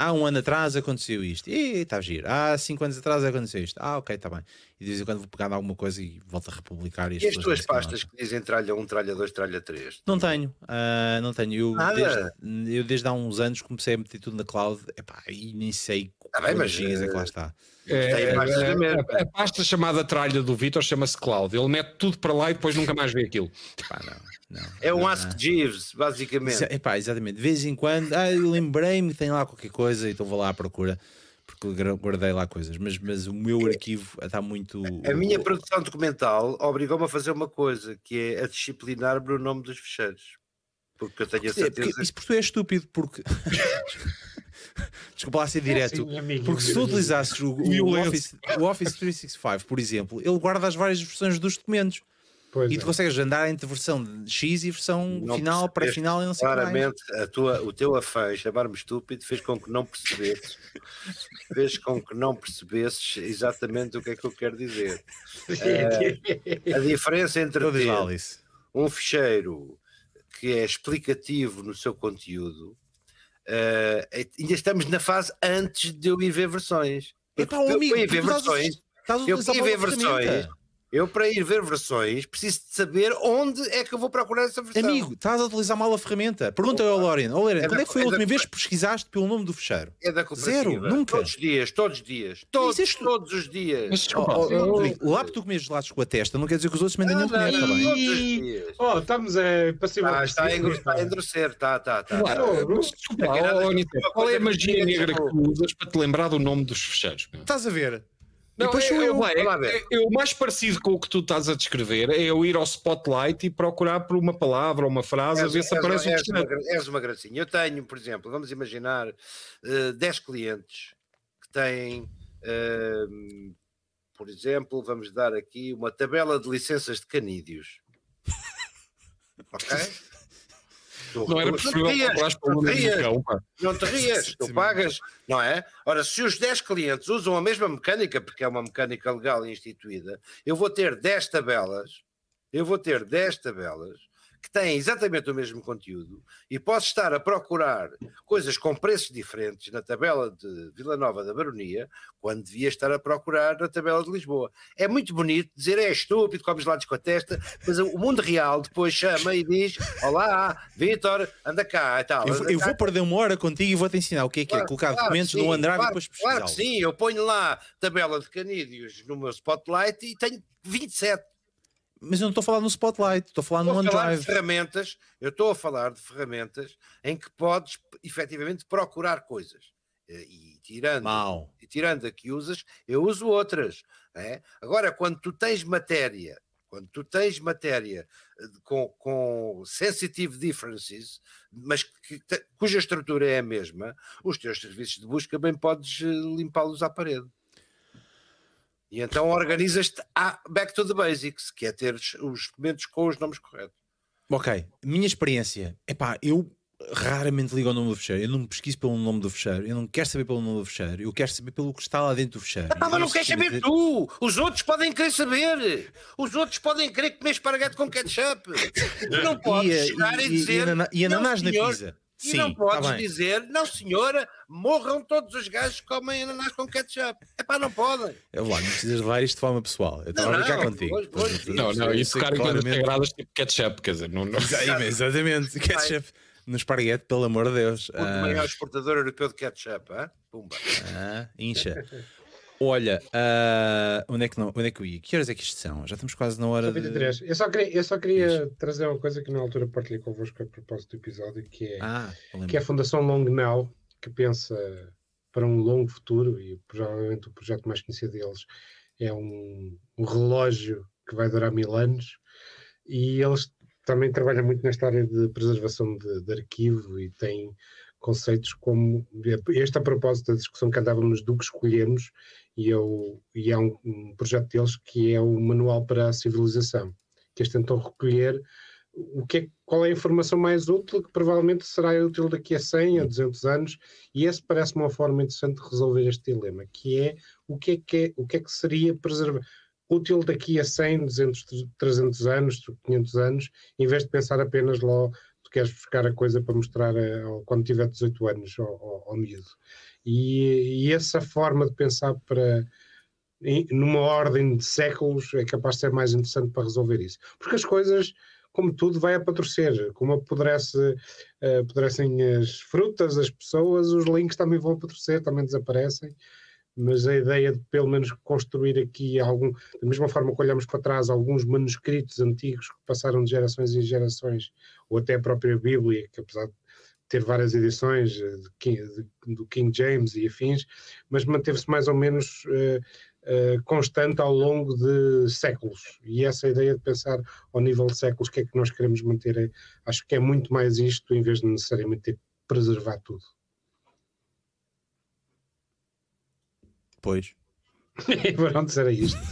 há um ano atrás aconteceu isto, e está a giro. Há cinco anos atrás aconteceu isto, ah, ok, está bem. E de vez em quando vou pegar alguma coisa e volto a republicar. E, e as tuas pastas que dizem tralha 1, tralha 2, tralha 3? Não tenho, uh, não tenho. Eu desde, eu desde há uns anos comecei a meter tudo na cloud epá, e nem sei ah, bem, mas, gigas é que lá está. É, é, a, a, pasta chamada tralha do Vitor chama-se Cloud. Ele mete tudo para lá e depois nunca mais vê aquilo. Pá, não. Não, é um Ask Jeeves, basicamente. Epá, exatamente. De vez em quando, ah, eu lembrei-me que tem lá qualquer coisa, então vou lá à procura, porque guardei lá coisas. Mas, mas o meu arquivo está muito. A minha produção documental obrigou-me a fazer uma coisa, que é a disciplinar-me no nome dos fecheiros. Porque eu tenho a certeza. Porque, isso porque tu és estúpido, porque. Desculpa lá ser direto. É assim, porque se tu utilizasses o, o, Office, o Office 365, por exemplo, ele guarda as várias versões dos documentos. Pois e tu é. consegues andar entre versão X e versão não final, pré-final e não sei Claramente, a tua, o teu afã chamar-me estúpido fez com que não percebesses, fez com que não percebesses exatamente o que é que eu quero dizer. Uh, a diferença entre ter um ficheiro que é explicativo no seu conteúdo, uh, ainda estamos na fase antes de eu ir ver versões. Epá, eu, amigo, eu ir ver versões. eu ir ver versões Eu, para ir ver versões, preciso de saber onde é que eu vou procurar essa versão. Amigo, estás a utilizar mal a ferramenta. Pergunta ao Lorian. Oh, Lorian, É quando da- é que foi a é da- última vez que pesquisaste pelo nome do fecheiro? É da. Zero, nunca. Todos os dias, todos os dias. Todos, Existe- todos os dias. Mas Oh, desculpa, oh, oh, lá para tu comeres gelados com a testa, não quer dizer que os outros também comer, não, está bem? Todos os dias. Oh, estamos a para cima. Ah, está, a está a endurecer, está, está, está. Claro, Não, mas desculpa, não é nada- ó, Anitta, qual é a que magia tinha, negra que tipo- tu usas para te lembrar do nome dos fecheiros? Estás a ver? Não, depois é, sou eu. é, o mais parecido com o que tu estás a descrever é eu ir ao Spotlight e procurar por uma palavra ou uma frase a ver se aparece és, uma, fecheiro. gra- és uma gracinha. Eu tenho, por exemplo, vamos imaginar eh, 10 clientes que têm, eh, por exemplo, vamos dar aqui uma tabela de licenças de canídeos. Ok? Tu- Não era tu- preferível tu rias, tu pelo rias. do cão, pá. Não te rias, tu pagas, não é? Ora, se os 10 clientes usam a mesma mecânica, porque é uma mecânica legal e instituída, eu vou ter 10 tabelas, eu vou ter 10 tabelas que têm exatamente o mesmo conteúdo e posso estar a procurar coisas com preços diferentes na tabela de Vila Nova da Baronia, quando devia estar a procurar na tabela de Lisboa. É muito bonito dizer é estúpido, comes lados com a testa, mas o mundo real depois chama e diz: Olá, Vitor, anda cá e tal. Eu, eu cá vou perder uma hora contigo e vou-te ensinar o que é que é Claro, colocar claro documentos sim, no OneDrive claro, e depois Claro que sim, eu ponho lá tabela de canídeos no meu Spotlight e tenho 27. Mas eu não estou a falar no Spotlight, estou a falar no Estou a falar de OneDrive. ferramentas, eu estou a falar de ferramentas em que podes efetivamente procurar coisas. E tirando, Mau. e tirando a que usas, eu uso outras. é? Agora, quando tu tens matéria, quando tu tens matéria eh, com, com sensitive differences, mas que cuja estrutura é a mesma, os teus serviços de busca bem podes eh, limpá-los à parede. E então organizas-te a back to the basics, que é ter os documentos com os nomes corretos. Ok, minha experiência. Epá, eu raramente ligo ao nome do fecheiro. Eu não pesquiso pelo nome do fecheiro. Eu não quero saber pelo nome do fecheiro. Eu quero saber pelo que está lá dentro do fecheiro. Ah, mas não queres quer saber tu! Os outros podem querer saber! Os outros podem querer comer esparguete com ketchup! Tu não podes E, chegar e, e- e dizer. e "Não, ananás na senhor", pizza. E Sim, não tá podes bem. dizer, não senhora, morram todos os gajos que comem ananás com ketchup. É pá, não podem. Eu, lá, não precisas levar isto de forma pessoal. Eu estava a Não, brincar não, contigo. pois, pois, Não, não, e sei tocar em coisas claramente- sagradas tipo ketchup, quer dizer, não, não. Exa- Exatamente. Ketchup no esparguete, pelo amor de Deus. O Ah, maior exportador europeu de ketchup, hein? Pumba. ah, incha. Olha, ah, onde, é que não, onde é que eu ia? Que horas é que isto são? Já estamos quase na hora São de... 23. Eu só queria, eu só queria trazer uma coisa que na altura partilhei convosco a propósito do episódio, que é, Ah, que é a. Fundação Long Now, que pensa para um longo futuro, e provavelmente o projeto mais conhecido deles é um, um relógio que vai durar mil anos, e eles também trabalham muito nesta área de preservação de, de arquivo e têm conceitos como este a propósito da discussão que andávamos do que escolhemos e, eu, e há um, um projeto deles que é o Manual para a Civilização, que eles tentam recolher o que é, qual é a informação mais útil, que provavelmente será útil daqui a 100 a 200 anos, e esse parece-me uma forma interessante de resolver este dilema, que é o que é que, é, o que, é que seria preservar útil daqui a 100, 200, 300 anos, 500 anos, em vez de pensar apenas lá, tu queres buscar a coisa para mostrar a, ao- quando tiver 18 anos ao, ao, ao miúdo. E, e essa forma de pensar para numa ordem de séculos é capaz de ser mais interessante para resolver isso. Porque as coisas, como tudo, vai apodrecer. Como apodrece, eh, apodrecem as frutas, as pessoas, os links também vão apodrecer, também desaparecem. Mas a ideia de pelo menos construir aqui algum, da mesma forma que olhamos para trás, alguns manuscritos antigos que passaram de gerações em gerações, ou até a própria Bíblia, que apesar de ter várias edições eh, de King- do King James e afins, mas manteve-se mais ou menos eh, eh, constante ao longo de séculos. E essa ideia de pensar ao nível de séculos, o que é que nós queremos manter, é- acho que é muito mais isto, em vez de necessariamente ter que preservar tudo. Pois. Pronto, era isto.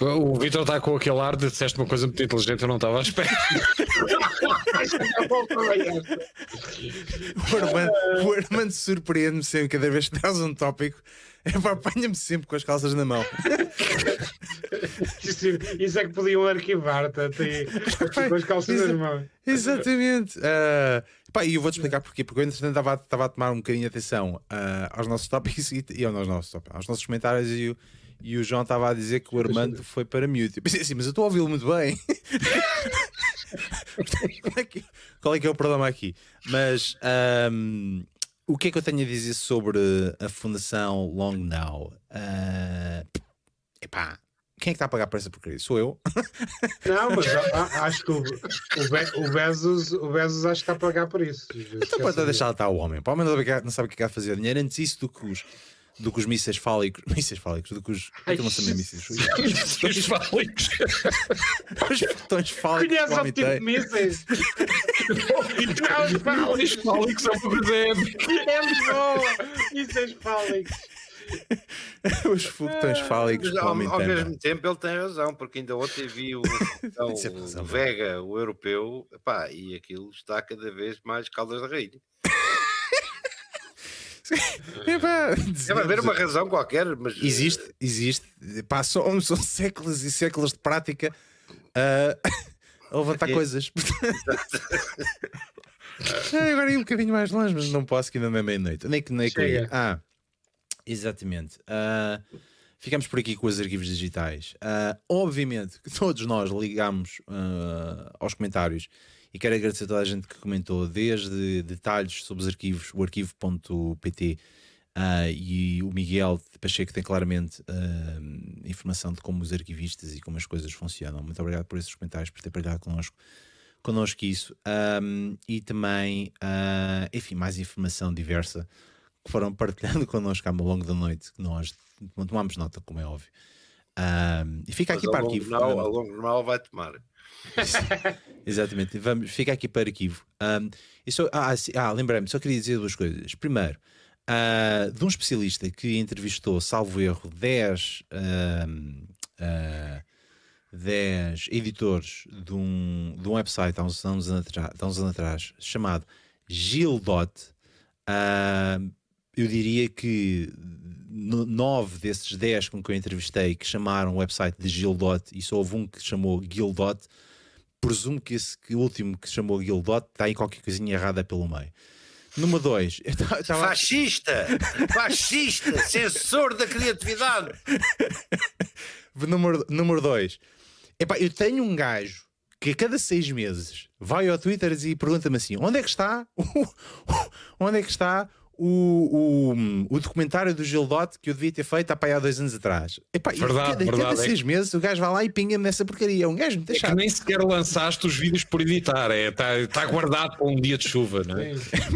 O Vitor está com aquele ar de disseste uma coisa muito inteligente, eu não estava à espera. O Armando, o Armando surpreende-me sempre, cada vez que traz um tópico, é apanha-me sempre com as calças na mão. Isso, isso é que podiam arquivar, tanto aí, com as calças nas mãos. Exatamente. Ah, pá, e eu vou-te explicar porquê. Porque eu, entretanto, estava, estava a tomar um bocadinho de atenção ah, aos nossos tópicos e, e aos nossos, tópicos, aos nossos comentários e, o- e o João estava a dizer que o Armando foi para mute. Eu pensei assim, mas eu estou a ouvi-lo muito bem. qual, é que, qual é que é o problema aqui? Mas um, o que é que eu tenho a dizer sobre a Fundação Long Now? Uh, epá, quem é que está a pagar por essa porcaria? Sou eu? Não, mas a, acho que o, o, Be, o, Bezos, o Bezos acho que está a pagar por isso. Então pode deixar estar o homem. Para o menos não sabe o que é fazer dinheiro antes isso do que os do que os mísseis fálicos. Mísseis fálicos, do que os. Ai, não também mísseis. mísseis fálicos. os botões fálicos. Conhece o tipo de mísseis? Mísseis fálicos é uma coisa épica. É muito boa. Mísseis fálicos. Os foguetões fálicos. Ao, ao mesmo tempo ele tem razão, porque ainda ontem vi o, então, o Vega, o europeu, epá, e aquilo está cada vez mais caldas da rainha. É para haver uma razão qualquer, mas existe, existe. Pá, são, são séculos e séculos de prática uh, a levantar é. coisas. Agora ir um bocadinho mais longe, mas não posso que ainda não é meia-noite. Nem que nem que. Ah, exatamente. Uh, ficamos por aqui com os arquivos digitais. Uh, obviamente que todos nós ligamos aos comentários e quero agradecer a toda a gente que comentou, desde detalhes sobre os arquivos, o arquivo.pt uh, ah, e o Miguel Pacheco tem claramente uh, informação de como os arquivistas e como as coisas funcionam. Muito obrigado por esses comentários, por ter partilhado connosco, connosco isso. Um, e também, uh, enfim, mais informação diversa que foram partilhando connosco ao longo da noite, que nós tomamos nota, como é óbvio. Um, e fica Mas aqui para arquivo. A longo não vai tomar. Exatamente. Vamos, fica aqui para arquivo. Um, só, ah, ah lembrei-me, só queria dizer duas coisas. Primeiro, uh, de um especialista que entrevistou, salvo erro, 10, uh, uh, 10 editores de um, de um website há uns anos, atrás, uns anos atrás chamado Gildot. Uh, eu diria que nove desses 10 com que eu entrevistei que chamaram o website de Gildot e só houve um que chamou Gildot presumo que esse que último que chamou Gildot está aí qualquer coisinha errada pelo meio. Número 2. Tava... Fascista! Fascista! Censor da criatividade! número 2. Número dois. Epá, eu tenho um gajo que a cada seis meses vai ao Twitter e pergunta-me assim: onde é que está? onde é que está o, o, o documentário do Gildote que eu devia ter feito há, há dois anos atrás. Epá, verdade, cada, verdade. cada seis é meses o gajo vai lá e pinga-me nessa porcaria. É um gajo muito é que nem sequer lançaste os vídeos por editar, está é, tá, tá guardado para um dia de chuva, não é?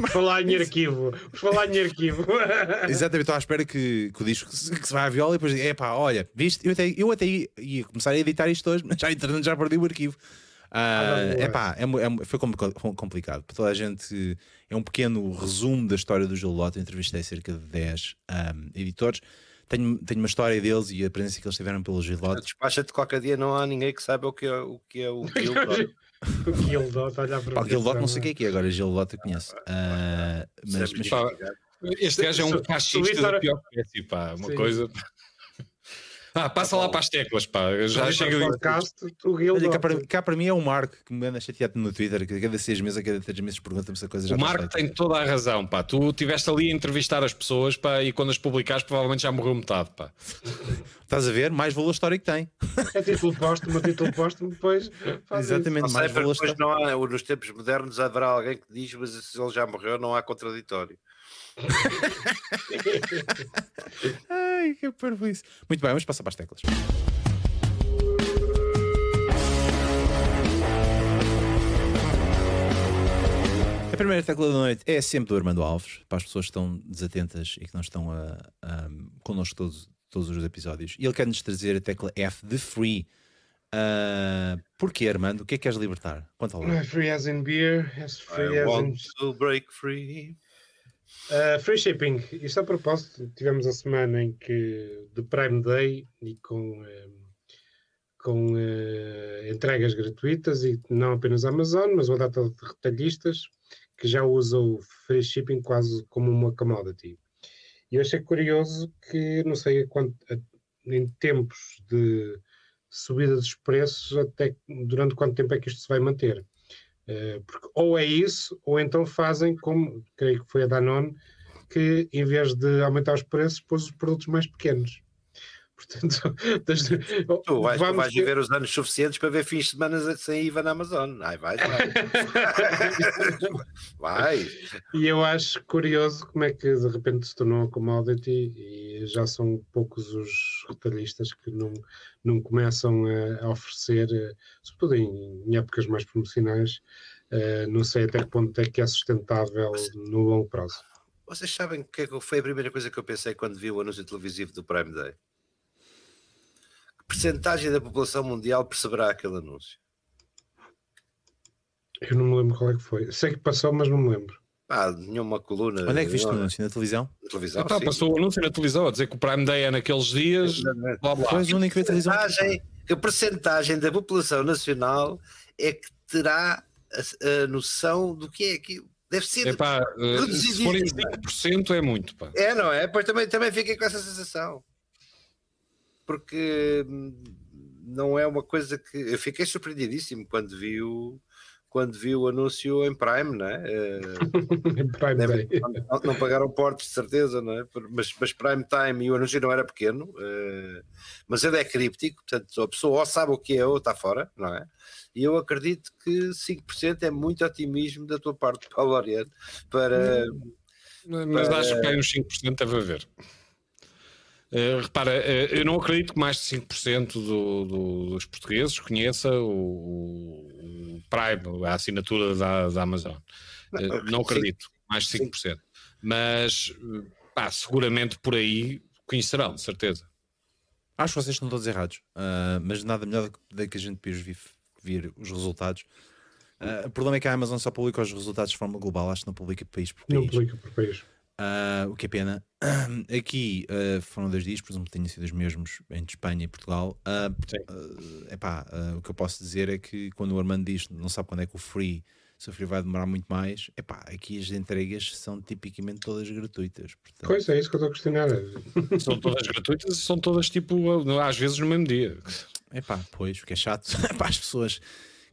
falar em arquivo, falar em arquivo. Exatamente, estou à espera que, que o disco que se vai à viola e depois é pá, olha, viste, eu até, eu até ia, ia começar a editar isto hoje, mas já entretanto já perdi o arquivo. Uh, epá, é, é, foi complicado. Para toda a gente, é um pequeno resumo da história do Gil. Entrevistei cerca de 10 um, editores. Tenho, tenho uma história deles e a presença que eles tiveram pelo Gil. Despacha-te qualquer dia, não há ninguém que saiba o que é o, que é o Gil Lotto. o Gildot, olha para o Gildot não sei o que é que é, agora Gil eu conheço. Uh, mas, mas... Este gajo é um fascista da pior espécie, pá, uma Sim. coisa. Ah, passa lá para as teclas, pá. Já chega podcast, Olha, cá, para, cá para mim é o Marco que me anda chateado no Twitter, que a cada seis meses, a cada três meses pergunta-me se a coisa já O Marco tem toda a razão, pá. Tu estiveste ali a entrevistar as pessoas, pá, e quando as publicaste, provavelmente já morreu metade, pá. Estás a ver? Mais valor histórico tem. É título póstumo, título póstumo, depois. Exatamente, mais valor histórico. Não há, nos tempos modernos haverá alguém que diz, mas se ele já morreu, não há contraditório. Ai, que isso. Muito bem, vamos passar para as teclas. A primeira tecla da noite é sempre do Armando Alves, para as pessoas que estão desatentas e que não estão a, a, connosco todos, todos os episódios. E ele quer-nos trazer a tecla F de free. Uh, porquê, Armando? O que é que queres libertar? Quanto ao Free as in beer, as free I as want in... to break free. Uh, free shipping, isto a propósito, tivemos a semana em que de Prime Day e com, uh, com uh, entregas gratuitas e não apenas Amazon, mas uma data de retalhistas que já usam o free shipping quase como uma commodity. E eu achei curioso que, não sei quanto, em tempos de subida dos preços, até durante quanto tempo é que isto se vai manter. Eh, porque ou é isso, ou então fazem como, creio que foi a Danone, que em vez de aumentar os preços, pôs os produtos mais pequenos. Portanto, desde, tu vais, tu vais viver os anos suficientes para ver fins de semana sem IVA na Amazon. Ai, vai, vai. vai. E eu acho curioso como é que de repente se tornou a commodity e já são poucos os retalhistas que não, não começam a, oferecer, eh, sobretudo em, em épocas mais promocionais, uh, não sei até que ponto é que é sustentável no longo prazo. Vocês sabem é que foi a primeira coisa que eu pensei quando vi o anúncio televisivo do Prime Day? Percentagem da população mundial perceberá aquele anúncio? Eu não me lembro qual é que foi. Sei que passou, mas não me lembro. Ah, nenhuma coluna. Onde é que viste o anúncio? Na televisão? Na televisão. Ah, passou o anúncio na televisão a dizer que o Prime Day é naqueles dias. Blá, blá. Foi o único que televisão. A percentagem da população nacional é que terá a, a noção do que é aquilo. Deve ser. Epá, uh, se forem 5% é muito. Pá. É, não é? Pois também, também fiquei com essa sensação porque não é uma coisa que eu fiquei surpreendidíssimo quando vi o quando vi o anúncio em Prime, não é? Prime não, não, pagaram portos de certeza, não é? Mas, mas Prime Time e o anúncio não era pequeno, uh, mas ele é críptico, portanto a pessoa ou sabe o que é ou está fora, não é? E eu acredito que 5% é muito otimismo da tua parte, Paulo Oriente, para. Mas para... acho que uns 5% deve haver. Uh, repara, uh, eu não acredito que mais de 5% do, do, dos portugueses conheça o, o, Prime, a assinatura da, da Amazon. Uh, não acredito, mais de 5%. Sim. Mas, pá, seguramente por aí conhecerão, de certeza. Acho que vocês estão todos errados, mas nada melhor do que a gente depois vir, vir os resultados. o problema é que a Amazon só publica os resultados de forma global, acho que não publica país por país. Não publica por país. Uh, o que é pena. Aqui uh, foram dois dias, presumo que tenham sido os mesmos entre Espanha e Portugal. Uh, epá, o que eu posso dizer é que quando o Armando diz não sabe quando é que o Free, se o Free vai demorar muito mais, epá, aqui as entregas são tipicamente todas gratuitas. Portanto... Pois é, isso que eu estou a questionar. São todas gratuitas e são todas tipo, às vezes no mesmo dia. Epá, pois, o que é chato para as pessoas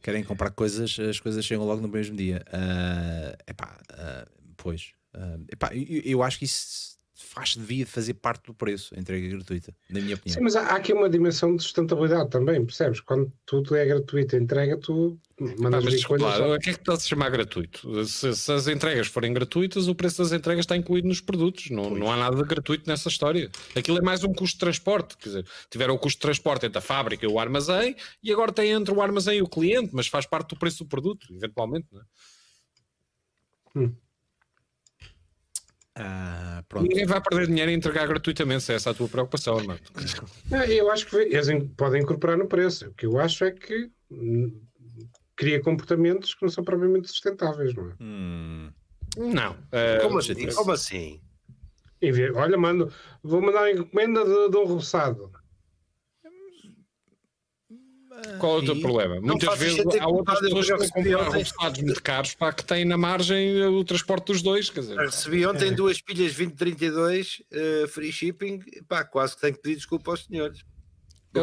querem comprar coisas, as coisas chegam logo no mesmo dia. Uh, epá, uh, pois, Uh, epá, eu, eu, acho que isso faz devia fazer parte do preço, a entrega gratuita, na minha opinião. Sim, mas há, há aqui uma dimensão de sustentabilidade também, percebes? Quando tudo é gratuito, a entrega, tu mandas ah, mas, coisas. Claro, o que é que está a se chamar gratuito? Se, se, as entregas forem gratuitas, o preço das entregas está incluído nos produtos, não, não há nada gratuito nessa história. Aquilo é mais um custo de transporte, quer dizer, tiveram o custo de transporte entre a fábrica e o armazém, e agora tem entre o armazém e o cliente, mas faz parte do preço do produto, eventualmente, não é? Hum. Ah, Ninguém vai perder dinheiro em entregar gratuitamente, se é essa a tua preocupação, Armando. eu acho que eles podem incorporar no preço. O que eu acho é que hum, cria comportamentos que não são propriamente sustentáveis, não é? Hum. Não. Uh, como, assim? como assim? Olha, mano, vou mandar a encomenda de, de um roçado. Qual é o teu problema? Muitas vezes há outras pessoas que compram resultados muito caros para que têm na margem o transporte dos dois. Quer dizer, recebi ontem é. duas pilhas 2032 uh, free shipping, pá, quase que tenho que pedir desculpa aos senhores.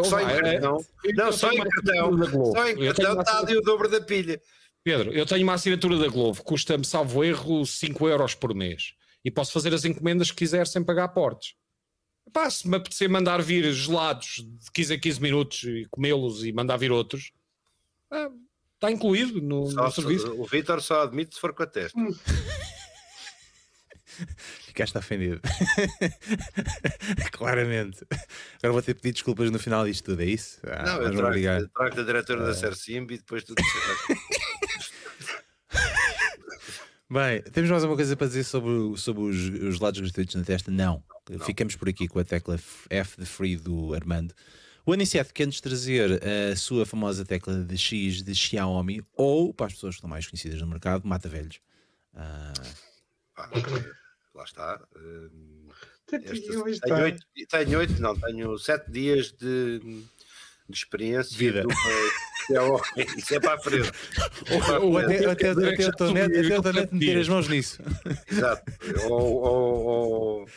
só em cartão, é, não, só em cartão, só em cartão está ali o dobro da pilha. Pedro, eu tenho uma assinatura da Globo, custa-me, salvo erro, 5 euros por mês. E posso fazer as encomendas que quiser sem pagar portes. Pá, se me apetecer mandar vir gelados de 15 a 15 minutos e comê-los e mandar vir outros, ah, está incluído no, só, no serviço. O Vitor só admite se for com a testa. Hum. Ficaste ofendido. Claramente. Agora vou ter que pedir desculpas no final disto tudo, é isso? Ah, não, eu trago, eu trago da diretora ah. da Sersimb e depois tudo. Bem, temos mais alguma coisa para dizer sobre, sobre os, os lados gratuitos na testa? Não. Não. Ficamos por aqui com a tecla F de free do Armando. O Aniceto quer-nos trazer a sua famosa tecla de X de Xiaomi ou, para as pessoas que estão mais conhecidas no mercado, Mata Velhos. Ah. Ah, lá está. Uh, tenho, oito, tenho oito, não, tenho sete dias de, de experiência. Vida. É, isso é para a frente. Ou até, até, até, o Tonet meter as mãos nisso. Exato. Ou, ou, ou,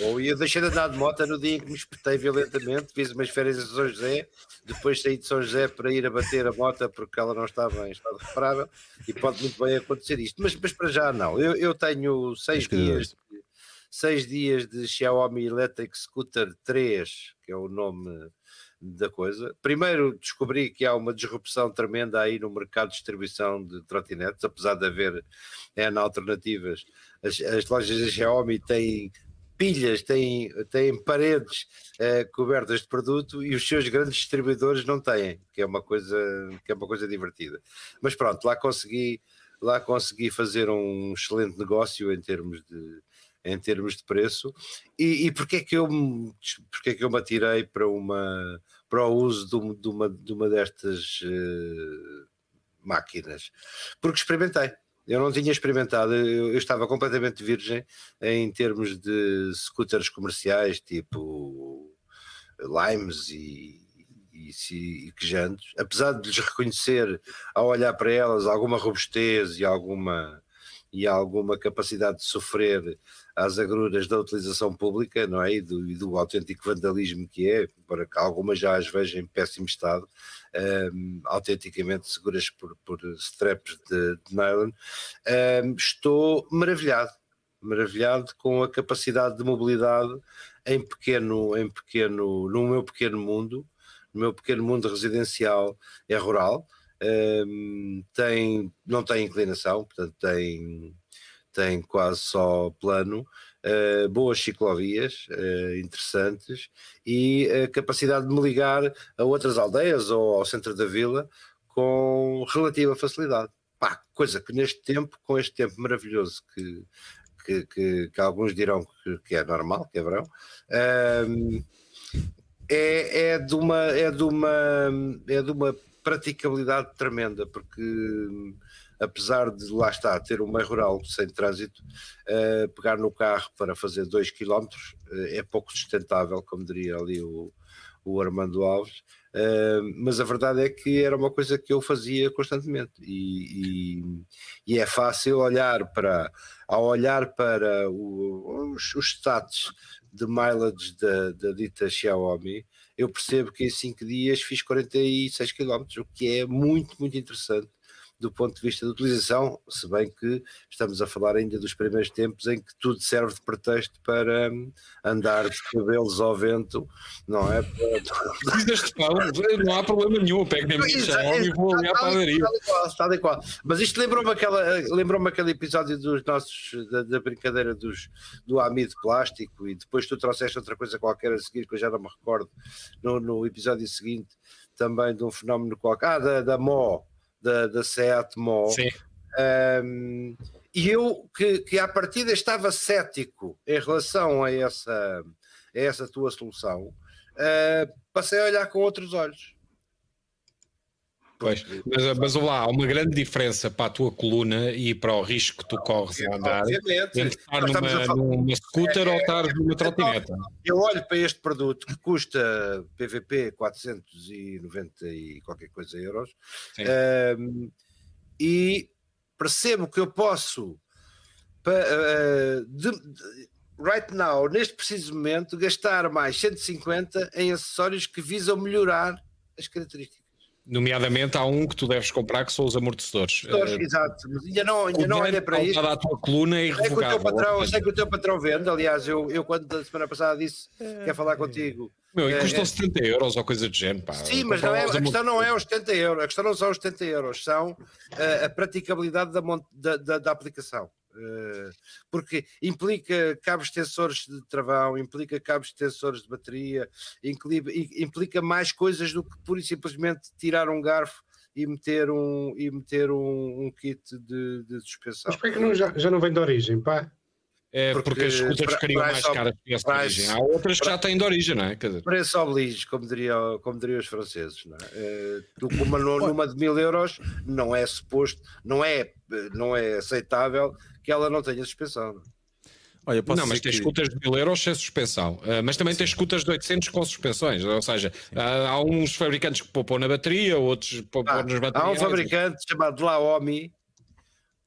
ou ia deixar de andar de moto no dia em que me espetei violentamente, fiz umas férias em São José, depois saí de São José para ir a bater a moto porque ela não estava em estado reparável e pode muito bem acontecer isto. Mas, mas para já não. Eu, eu tenho seis dias, seis dias de Xiaomi Electric Scooter 3, que é o nome da coisa. Primeiro descobri que há uma disrupção tremenda aí no mercado de distribuição de trotinetes, apesar de haver N alternativas. As, as lojas da Xiaomi têm pilhas, têm, têm paredes uh, cobertas de produto e os seus grandes distribuidores não têm, que é uma coisa, que é uma coisa divertida. Mas pronto, lá consegui, lá consegui fazer um excelente negócio em termos de, em termos de preço. E, e porque, é que eu, porque é que eu me atirei para, uma, para o uso de, de uma, de uma destas uh, máquinas? Porque experimentei. Eu não tinha experimentado, eu, eu, estava completamente virgem em termos de scooters comerciais, tipo Limes e, e, e quejantes, apesar de lhes reconhecer ao olhar para elas alguma robustez e alguma e alguma capacidade de sofrer às agruras da utilização pública, não é? E do, e do autêntico vandalismo que é, para que algumas já as vejam em péssimo estado, um, autenticamente seguras por, por straps de, de nylon, um, estou maravilhado, maravilhado com a capacidade de mobilidade em pequeno, em pequeno, no meu pequeno mundo, no meu pequeno mundo residencial é rural, um, tem, não tem inclinação, portanto tem, tem quase só plano, uh, boas ciclovias uh, interessantes e a capacidade de me ligar a outras aldeias ou ao centro da vila com relativa facilidade. Pá, coisa que neste tempo, com este tempo maravilhoso que, que, que, que alguns dirão que, é normal, que é verão, um, é, é, de uma, é, de uma, é de uma praticabilidade tremenda, porque apesar de lá estar ter um meio rural sem trânsito, uh, pegar no carro para fazer 2 km uh, é pouco sustentável, como diria ali o, o Armando Alves. Uh, mas a verdade é que era uma coisa que eu fazia constantemente e, e, e é fácil olhar para ao olhar para o, os, os status de mileage da, da dita Xiaomi eu percebo que em 5 dias fiz 46 km, o que é muito, muito interessante do ponto de vista de utilização, se bem que estamos a falar ainda dos primeiros tempos em que tudo serve de pretexto para hum, andar de cabelos ao vento, não é? não há problema nenhum, pego na minha chave e vou ali à padaria. Está de qual. Mas isto lembrou-me lembrou aquele episódio dos nossos, da, da brincadeira dos, do amido plástico e depois tu trouxeste outra coisa qualquer a seguir que eu já não me recordo no, no episódio seguinte também de um fenómeno qualquer, ah, da, da Mó, da, da Seat Mó. Um, e eu, que, que à partida estava cético em relação a essa, a essa tua solução, uh, passei a olhar com outros olhos. Pois, mas, mas lá, há uma grande diferença para a tua coluna e para o risco que tu corres a andar Obviamente. entre estar numa, numa scooter é, ou estar numa então, trotineta. Eu olho para este produto que custa PVP 490 e qualquer coisa euros um, e percebo que eu posso uh, de, de, right now, neste preciso momento, gastar mais 150 em acessórios que visam melhorar as características. Nomeadamente, há um que tu deves comprar que são os amortecedores. Uh, exato, mas ainda não, ainda não olha para isso. A tua coluna é sei que, o teu patrão, sei que o teu patrão vende. Aliás, eu, eu quando da semana passada disse é, quer falar contigo. Meu, e é, custam é, 70 euros ou coisa de género. Pá. Sim, mas não é, a questão não é os 70 euros. A questão não são os 70 euros, são uh, a praticabilidade da, da, da, da aplicação. Eh, porque implica cabos tensores de travão, implica cabos tensores de bateria, implica mais coisas do que pura e simplesmente tirar um garfo e meter um, e meter um, um kit de, de suspensão. Mas que não, já, já não vem de origem, pá? É porque, porque as scooters ficariam mais caras que essa de origem. Há outras que já têm de origem, não é? Quer dizer. Preço oblige, como diriam, como diriam os franceses. Não é? Uh, uma, numa de mil euros não é suposto, não é, não é aceitável que ela não tenha suspensão. Não, Olha, não mas tem que... scooters de 1000 euros sem suspensão, uh, mas também Sim. tem scooters de 800 com suspensões, ou seja, uh, há uns fabricantes que poupam na bateria, outros poupam ah, nas baterias. Há um fabricante chamado Laomi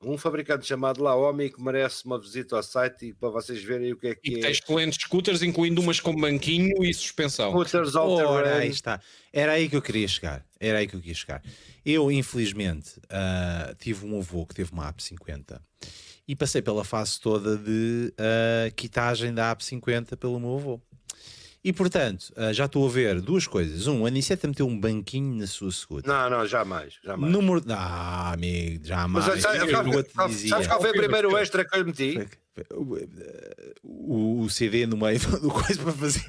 um fabricante chamado Laomi que merece uma visita ao site e para vocês verem o que é que e é. tem excelentes scooters, incluindo umas com banquinho e suspensão. Scooters Ora, aí está. Era aí que eu queria chegar. Era aí que eu queria chegar. Eu, infelizmente, uh, tive um avô que teve uma AP50 e passei pela fase toda de uh, quitagem da AP 50 pelo meu avô. E portanto, uh, já estou a ver duas coisas. Um, a Aniceta meteu um banquinho na sua scooter. Não, não, jamais. jamais. Número. Ah, amigo, jamais. Mas, sabe, Eu sabe, sabe, sabes qual foi o primeiro extra que eu meti? O, o CD no meio do coisa para fazer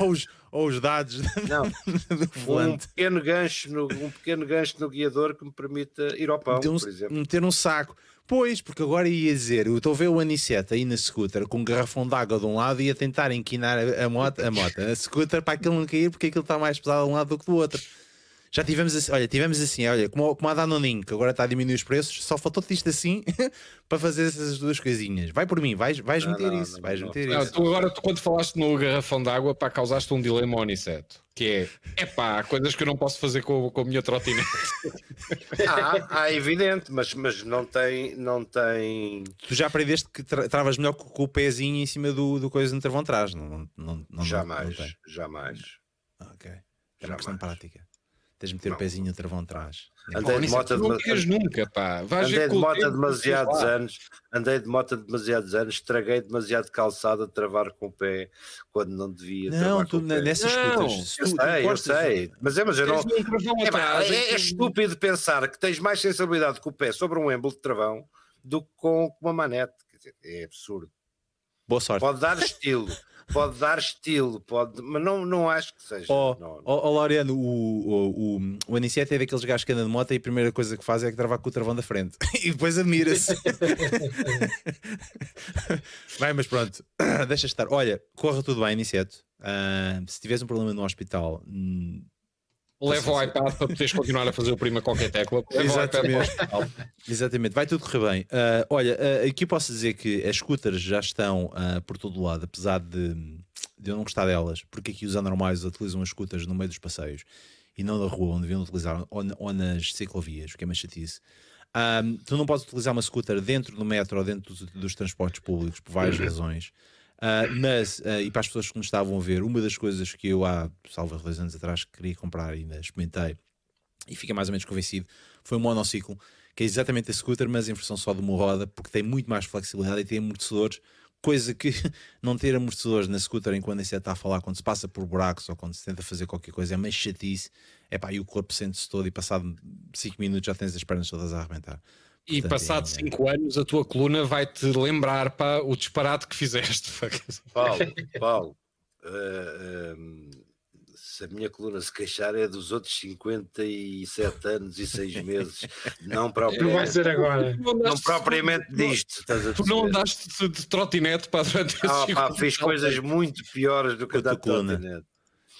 ou os, ou os dados Não, do um volante. pequeno gancho no, um pequeno gancho no guiador que me permita ir ao pão, um, por exemplo. meter um saco. Pois, porque agora ia dizer, eu estou a ver o Aniceta aí na scooter com um garrafão de água de um lado e a tentar inquinar a, moto, a moto, a scooter para aquilo não cair porque aquilo está mais pesado de um lado do que do outro. Já tivemos assim, olha, tivemos assim, olha, como, como a Danoninho, que agora está a diminuir os preços, só faltou-te isto assim para fazer essas duas coisinhas. Vai por mim, vais, vais Não, meter não, isso, não, vais não. meter Não, isso. tu agora, tu, quando falaste no garrafão de água, pá, causaste um dilema ao Aniceto. Que é, epá, coisas que eu não posso fazer com, com a minha trotinete. Ah, ah, evidente, mas, mas não tem, não tem. Tu já aprendeste que tra- travas melhor com, com o pezinho em cima do, do coisa no travão atrás, não, não, não, não, jamais, jamais. Ok. É uma questão prática. Tens de meter Não. o pezinho no travão atrás. Andei de moto não nunca, pá. Vais Andei de moto demasiados anos, andei de moto há demasiados anos, estraguei demasiado calçada de travar com o pé quando não devia. Não, tu nessas Não, escutas. se Eu sei, eu sei, mas é, mas eu não. Um É, é- é estúpido pensar que tens mais sensibilidade com o pé sobre um êmbolo de travão do que com uma manete. Quer dizer, é absurdo. Boa sorte. Pode dar estilo, pode dar estilo, pode, mas não, não acho que seja. Ó não, ó, ó, Laureano, o, o, o, o Aniceto é daqueles gajos que andam de moto e a primeira coisa que faz é que travar com o travão da frente e depois admira-se. Vai, mas pronto, deixa estar. Olha, corra tudo bem, Aniceto. Ah, se tiveres um problema no hospital, hum, Leva o iPad para poderes continuar a fazer o prima qualquer tecla. Exatamente. Exatamente, vai tudo correr bem. Ah, olha, ah, aqui posso dizer que as scooters já estão ah, por todo o lado, apesar de, de eu não gostar delas, porque aqui os anormais utilizam as scooters no meio dos passeios e não na rua, onde deviam utilizar, ou, ou nas ciclovias, o que é mais chatice. Ah, tu não podes utilizar uma scooter dentro do metro ou dentro dos, dos transportes públicos por várias razões. Ah, mas, ah, e para as pessoas que nos estavam a ver, uma das coisas que eu há, salvo dois anos atrás, queria comprar e ainda experimentei e fiquei mais ou menos convencido, foi um monociclo, que é exatamente a scooter, mas em versão só de uma roda, porque tem muito mais flexibilidade e tem amortecedores, coisa que não ter amortecedores na scooter enquanto você está a falar, quando se passa por buracos ou quando se tenta fazer qualquer coisa, é mais chatice, é pá, e o corpo sente-se todo e passado 5 minutos já tens as pernas todas a arrebentar. E Portanto, passado é- 5 anos, a tua coluna vai-te lembrar para o disparate que fizeste. Paulo, Paulo, ehm, se a minha coluna se queixar é dos outros 57 anos e 6 meses, não Não vai propriamente, ser agora. Tu não andaste- propriamente disto. Estás a Tu não andaste de, de trotinete para durante esses Ah, pá, fiz coisas muito piores do que a andar tua coluna. de trotinete.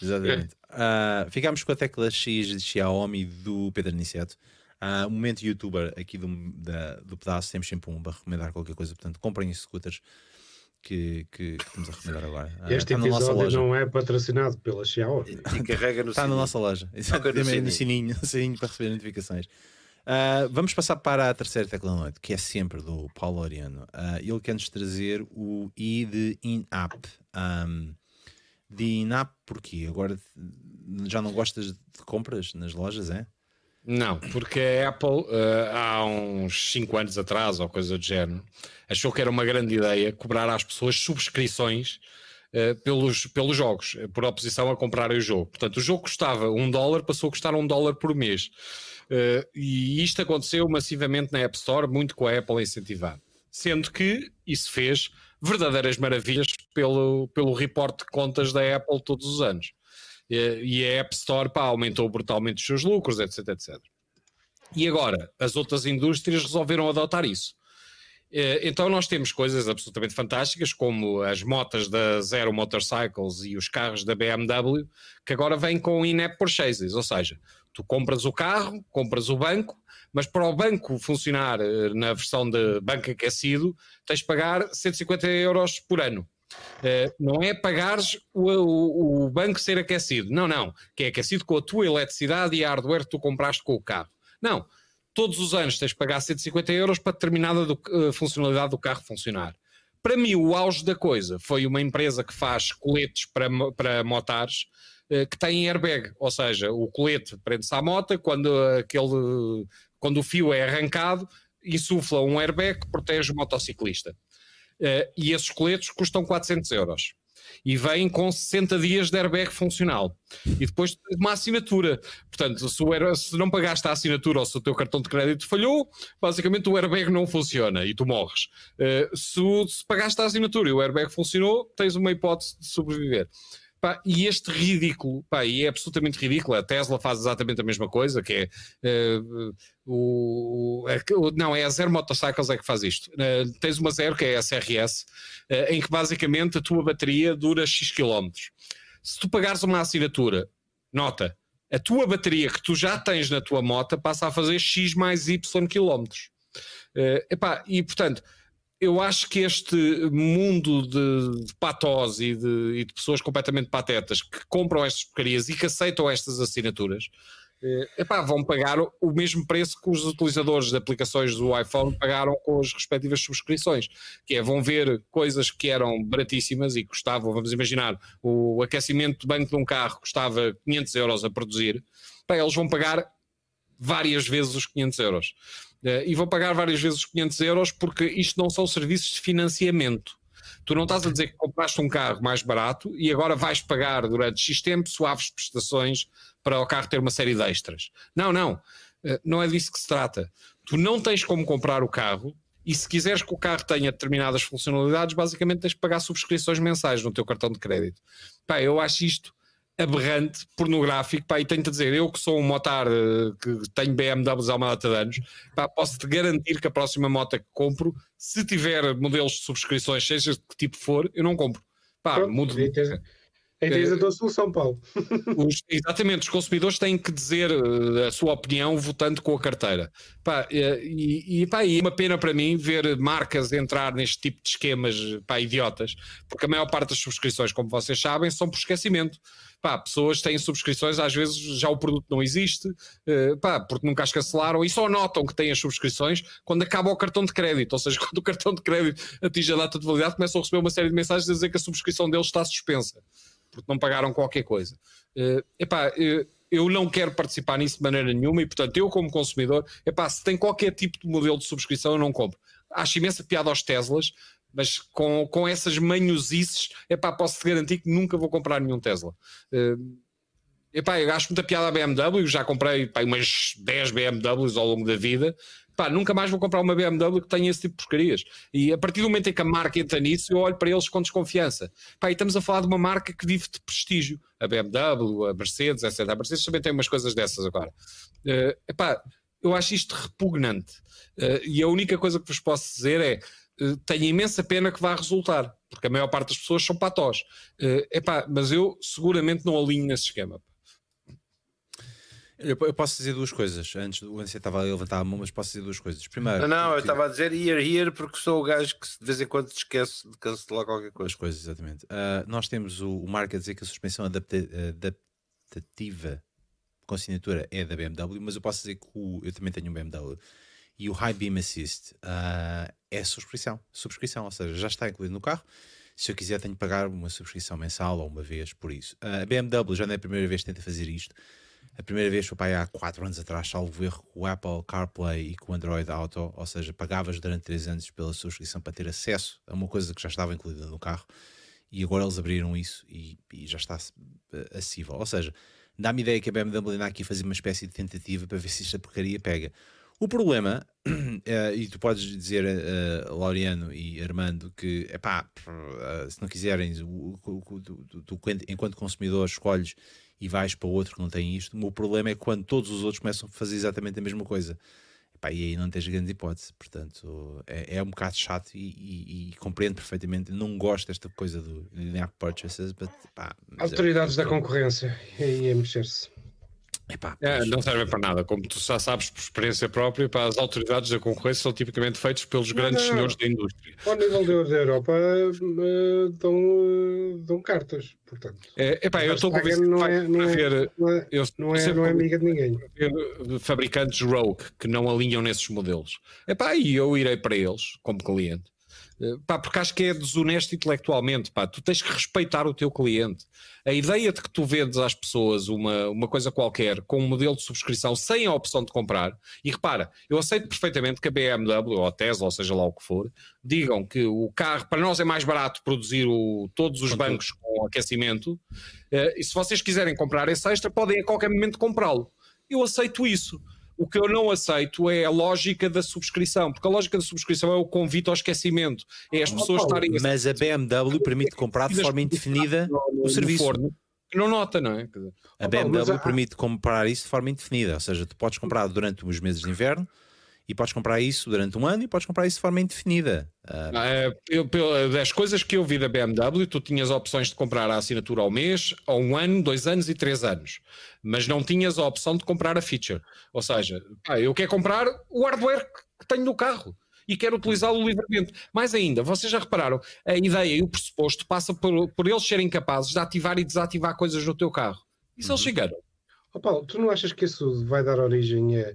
Exatamente. Ah, ficámos com a tecla X de Xiaomi do Pedro Aniceto. Ah, um momento youtuber aqui do, da- do pedaço, temos sempre um para recomendar qualquer coisa, portanto comprem scooters que, que, que estamos a recomendar agora. Ah, Este na nossa episódio loja. não é patrocinado pela Xiaomi. E carrega no Está na sininho. nossa loja. Toca no Exatamente, no sininho. sininho, no sininho para receber notificações. Ah, vamos passar para a terceira tecla da noite, que é sempre do Paulo Oriano. Ah, ele quer-nos trazer o I de in-app. Um, de in-app porquê? Agora já não gostas de compras nas lojas, é? Não, porque a Apple eh, há uns 5 anos atrás, ou coisa do género, achou que era uma grande ideia cobrar às pessoas subscrições eh, pelos, pelos jogos, eh, por oposição a comprarem o jogo. Portanto, o jogo custava um dólar, passou a custar um dólar por mês. Eh, e isto aconteceu massivamente na App Store, muito com a Apple a incentivar. Sendo que isso fez verdadeiras maravilhas pelo, pelo reporte de contas da Apple todos os anos. E a App Store pá, aumentou brutalmente os seus lucros, etc, etc. E agora, as outras indústrias resolveram adotar isso. Eh, Então nós temos coisas absolutamente fantásticas, como as motas da Zero Motorcycles e os carros da BMW, que agora vêm com in-app purchases, ou seja, tu compras o carro, compras o banco, mas para o banco funcionar eh, na versão de banco aquecido, tens de pagar 150 euros por ano. Uh, não é pagares o, o, o banco ser aquecido. Não, não. Que é aquecido com a tua eletricidade e hardware que tu compraste com o carro. Não. Todos os anos tens de pagar 150 euros para determinada do, uh, funcionalidade do carro funcionar. Para mim, o auge da coisa foi uma empresa que faz coletes para, para motares uh, que tem airbag. Ou seja, o colete prende-se à mota, quando, aquele, quando o fio é arrancado, insufla um airbag que protege o motociclista. Uh, e esses coletes custam 400 euros e vem com 60 dias de airbag funcional. E depois uma assinatura. Portanto, se, o, se, não pagaste a assinatura ou se o teu cartão de crédito falhou, basicamente o airbag não funciona e tu morres. Uh, se, se pagaste a assinatura e o airbag funcionou, tens uma hipótese de sobreviver. Pá, e este ridículo, pá, e é absolutamente ridículo, a Tesla faz exatamente a mesma coisa, que é uh, o, não, é a Zero Motorcycles é que faz isto. Uh, tens uma Zero que é a SRS, uh, em que basicamente a tua bateria dura X quilómetros. Se tu pagares uma assinatura, nota, a tua bateria que tu já tens na tua moto passa a fazer X mais Y quilómetros. Uh, e portanto, eu acho que este mundo de, de patós e de, e de, pessoas completamente patetas que compram estas porcarias e que aceitam estas assinaturas, eh, epá, vão pagar o mesmo preço que os utilizadores de aplicações do iPhone pagaram com as respectivas subscrições, que é, vão ver coisas que eram baratíssimas e custavam, vamos imaginar, o aquecimento de banco de um carro custava 500 euros a produzir, epá, eles vão pagar várias vezes os 500 euros. Uh, e vou pagar várias vezes os 500 euros porque isto não são serviços de financiamento. Tu não estás a dizer que compraste um carro mais barato e agora vais pagar durante X tempo suaves prestações para o carro ter uma série de extras. Não, não. Uh, não é disso que se trata. Tu não tens como comprar o carro e se quiseres que o carro tenha determinadas funcionalidades, basicamente tens que pagar subscrições mensais no teu cartão de crédito. Pá, eu acho isto aberrante, pornográfico, pá, e tenho-te a dizer, eu que sou um motar eh, que tenho BMWs há uma data de anos, posso-te garantir que a próxima moto que compro, se tiver modelos de subscrições, seja de que tipo for, eu não compro. Pá, Pronto, mudo. Aí tens a tua solução, Paulo. Os, exatamente, os consumidores têm que dizer uh, a sua opinião votando com a carteira. Pá, e, e, pá, e é uma pena para mim ver marcas entrar neste tipo de esquemas pá, idiotas, porque a maior parte das subscrições, como vocês sabem, são por esquecimento. Pá, pessoas têm subscrições, às vezes já o produto não existe, uh, pá, porque nunca as cancelaram e só notam que têm as subscrições quando acaba o cartão de crédito. Ou seja, quando o cartão de crédito atinge a data de validade, começam a receber uma série de mensagens a dizer que a subscrição deles está suspensa porque não pagaram qualquer coisa. Uh, epá, uh, eu não quero participar nisso de maneira nenhuma e, portanto, eu como consumidor, epá, se tem qualquer tipo de modelo de subscrição, eu não compro. Acho imensa piada aos Teslas, mas com, com essas manhosices, epá, posso-te garantir que nunca vou comprar nenhum Tesla. Uh, epá, eu acho muita piada a BMW, já comprei epá, umas 10 BMWs ao longo da vida, pá, nunca mais vou comprar uma BMW que tenha esse tipo de porcarias. E a partir do momento em que a marca entra nisso, eu olho para eles com desconfiança. Pá, e estamos a falar de uma marca que vive de prestígio. A BMW, a Mercedes, etc. A Mercedes também tem umas coisas dessas agora. Uh, eu acho isto repugnante. Uh, e a única coisa que vos posso dizer é uh, tenho imensa pena que vá resultar, porque a maior parte das pessoas são patós. Uh, epá, mas eu seguramente não alinho nesse esquema. Eu, eu posso dizer duas coisas. Antes do você estava a levantar a mão, mas posso dizer duas coisas. Primeiro, não, não eu estava a dizer here, here, porque sou o gajo que de vez em quando esquece de cancelar qualquer coisa. As coisas, exatamente. Uh, nós temos o, o Mark a dizer que a suspensão adapta, adaptativa com assinatura é da BMW, mas eu posso dizer que o, eu também tenho um BMW. E o High Beam Assist uh, é subscrição, subscrição, ou seja, já está incluído no carro. Se eu quiser, tenho que pagar uma subscrição mensal ou uma vez por isso. Uh, a BMW já não é a primeira vez que tenta fazer isto. A primeira vez foi há 4 anos atrás, salvo erro, com o Apple CarPlay e com o Android Auto, ou seja, pagavas durante 3 anos pela subscrição para ter acesso a uma coisa que já estava incluída no carro e agora eles abriram isso e, e já está eh, acessível. Ou seja, dá-me ideia que a BMW anda aqui a fazer uma espécie de tentativa para ver se esta porcaria pega. O problema, uh, e tu podes dizer, uh, Laureano e Armando, que epá, uh, se não quiserem, o, tu, tu, enquanto consumidor escolhes e vais para outro que não tem isto. O meu problema é quando todos os outros começam a fazer exatamente a mesma coisa. Epá, e aí não tens grande hipótese. Portanto, é, é um bocado chato e, e, e, compreendo perfeitamente. Não gosto desta coisa do in-app purchases. But, pá, Autoridades é, da concorrência, aí é mexer-se. Epá, é, não serve para nada, como tu já sabes por experiência própria, para as autoridades da concorrência são tipicamente feitos pelos grandes não, senhores da indústria. Ao nível da Europa uh, dão, uh, dão cartas, portanto. É, epá, eu estou convencido que vai é, não é, haver, não é, eu, não é, não é amiga de ninguém. Fabricantes rogue que não alinham nesses modelos. Epá, e eu irei para eles como cliente Eh, pá, porque acho que é desonesto intelectualmente, pá. Tu tens que respeitar o teu cliente. A ideia de que tu vendes às pessoas uma, uma coisa qualquer com um modelo de subscrição sem a opção de comprar, e repara, eu aceito perfeitamente que a BMW ou a Tesla, ou seja lá o que for, digam que o carro, para nós é mais barato produzir o, todos os bancos com aquecimento, eh, e se vocês quiserem comprar esse extra, podem a qualquer momento comprá-lo. Eu aceito isso. O que eu não aceito é a lógica da subscrição, porque a lógica da subscrição é o convite ao esquecimento. É as pessoas estarem. Mas a BMW permite comprar de forma indefinida o serviço. Forno, não nota, não é? A BMW permite comprar isso de forma indefinida, ou seja, tu podes comprar durante os meses de inverno e podes comprar isso durante um ano e podes comprar isso de forma indefinida. Uh... Eu, das coisas que eu vi da BMW, tu tinhas opções de comprar a assinatura ao mês, a um ano, dois anos e três anos, mas não tinhas a opção de comprar a feature. Ou seja, pá, eu quero comprar o hardware que tenho no carro e quero utilizá-lo livremente. Mais ainda, vocês já repararam, a ideia e o pressuposto passa por, por eles serem capazes de ativar e desativar coisas no teu carro. E se uhum. eles chegaram? Oh Paulo, tu não achas que isso vai dar origem a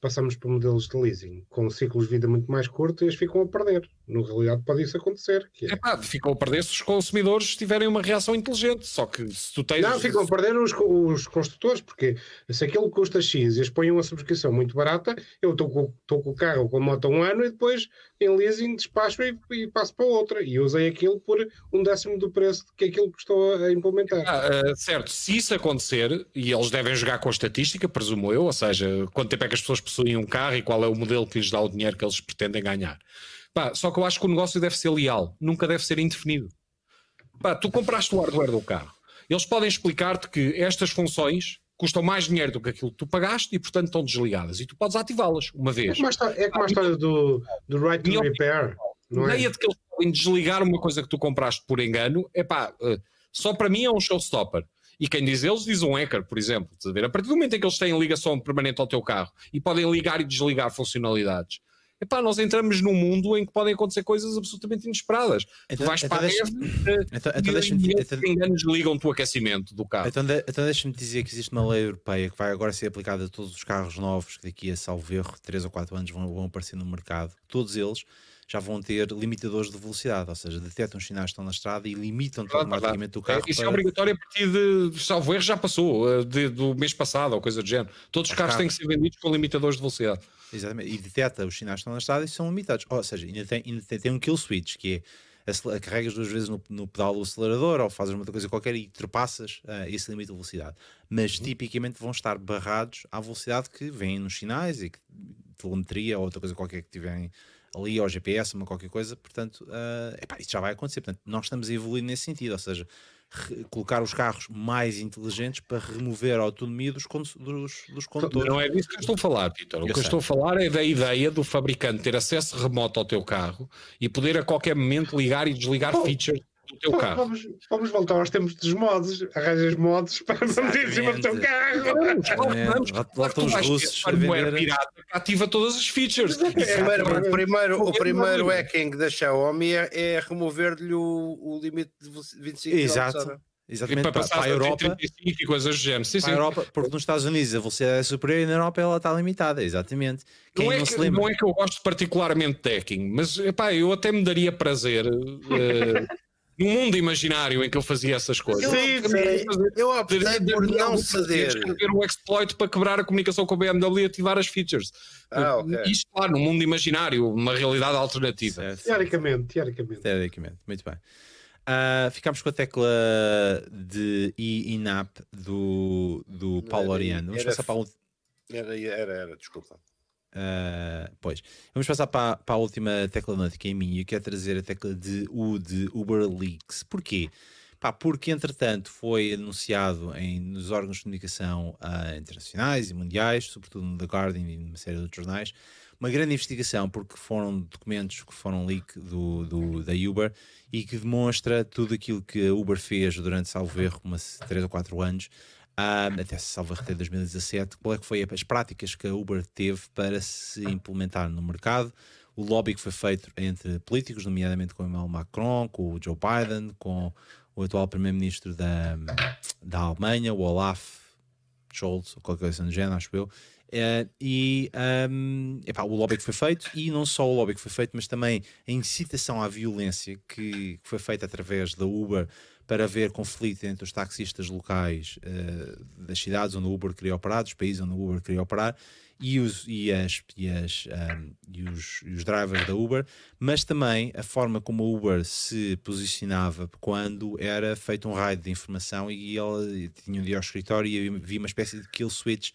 passamos para modelos de leasing com ciclos de vida muito mais curtos e eles ficam a perder. Na realidade, pode isso acontecer. Que é... Epá, ficam a perder se os consumidores tiverem uma reação inteligente. Só que se tu tens. Não, ficam a perder os, os construtores, porque se aquilo custa X e eles põem uma subscrição muito barata, eu estou com, com o carro com a moto um ano e depois em leasing despacho e, e, passo para outra. E usei aquilo por um décimo do preço que aquilo custou a implementar. Ah, uh, certo, se isso acontecer, e eles devem jogar com a estatística, presumo eu, ou seja, quanto tempo é que as pessoas possuem um carro e qual é o modelo que lhes dá o dinheiro que eles pretendem ganhar. Pá, só que eu acho que o negócio deve ser leal, nunca deve ser indefinido. Pá, tu compraste o hardware do carro. Eles podem explicar-te que estas funções custam mais dinheiro do que aquilo que tu pagaste e, portanto, estão desligadas. E tu podes ativá-las uma vez. É como a história, é como a história do, do right to repair. A é? ideia de que eles podem desligar uma coisa que tu compraste por engano, é pá, eh, só para mim é um showstopper. E quem diz eles diz um hacker, por exemplo. A partir do momento em que eles têm ligação permanente ao teu carro e podem ligar e desligar funcionalidades, epá, nós entramos num mundo em que podem acontecer coisas absolutamente inesperadas. Então, tu vais então para a neve então, então deixa-me então, enganos ligam o aquecimento do carro. Então, de, então deixa-me dizer que existe uma lei europeia que vai agora ser aplicada a todos os carros novos que daqui a salvo erro, 3 ou 4 anos vão, vão aparecer no mercado. Todos eles já vão ter limitadores de velocidade, ou seja, detectam os sinais que estão na estrada e limitam automaticamente o carro. É, isso para... é obrigatório a partir de, salvo erro, já passou, eh, de, do mês passado ou coisa do género. Todos os carros, carros têm que ser vendidos com limitadores de velocidade. Exatamente, e detecta os sinais que estão na estrada e são limitados. Ou seja, ainda tem, ainda tem, tem um kill switch, que é carregas duas vezes no, no, pedal do acelerador ou fazes uma coisa qualquer e ultrapassas uh, esse limite de velocidade. Mas uhum. tipicamente vão estar barrados à velocidade que vem nos sinais e que telemetria ou outra coisa qualquer que tiverem ali, ou GPS, uma qualquer coisa. Portanto, uh, epá, isso já vai acontecer. Portanto, nós estamos a evoluir nesse sentido, ou seja, colocar os carros mais inteligentes para remover a autonomia dos, dos, dos condutores. Não é disso que eu estou a falar, Peter. O eu que sei. eu estou a falar é da ideia do fabricante ter acesso remoto ao teu carro e poder a qualquer momento ligar e desligar oh. features do teu carro. Vamos, vamos, voltar aos tempos dos modos, arranjas modos para meter em cima do teu carro. Vamos, Voltam os russos a vender... pirata ativa todas as features. Primeiro, o primeiro, o primeiro hacking da Xiaomi é, é remover-lhe o, o limite de 25 Exato. Exatamente, para, para, para a Europa 35 e coisas do género. Sim, sim. Europa, porque nos Estados Unidos a velocidade é superior e na Europa ela está limitada, exatamente. Quem não, é não, que, não é que eu gosto particularmente de hacking, mas epá, eu até me daria prazer uh, num mundo imaginário em que eu fazia essas coisas. Sim, sim. Eu optei por não ceder. Escrever um exploit para quebrar a comunicação com a BMW e ativar as features. Ah, okay. Isto, claro, num mundo imaginário, uma realidade alternativa. Certo. Teoricamente, teoricamente. Teoricamente, muito bem. Uh, ficámos com a tecla de INAP do, do Paulo Oriano. Vamos passar para a Era, era, era, desculpa. Uh, pois, vamos passar para, para a última tecla náutica em mim. Eu quero trazer a tecla de U de Uber Leaks. Porquê? Pá, porque entretanto foi anunciado em, nos órgãos de comunicação uh, internacionais e mundiais, sobretudo no The Guardian e numa série de outros jornais, uma grande investigação porque foram documentos que foram leak do, do, da Uber e que demonstra tudo aquilo que a Uber fez durante, salvo erro, umas 3 ou 4 anos um, até salvo até 2017, qual é que foi as práticas que a Uber teve para se implementar no mercado, o lobby que foi feito entre políticos, nomeadamente com o Emmanuel Macron, com o Joe Biden, com o atual primeiro-ministro da, da Alemanha, o Olaf Scholz, ou qualquer coisa do género, acho eu, Uh, e um, epá, o lobby que foi feito, e não só o lobby que foi feito, mas também a incitação à violência que, que foi feita através da Uber para haver conflito entre os taxistas locais uh, das cidades onde o Uber queria operar, dos países onde o Uber queria operar, e os, e, as, e, as, um, e, os, e os drivers da Uber, mas também a forma como a Uber se posicionava quando era feito um raid de informação e ele tinha um dia ao escritório e havia uma espécie de kill switch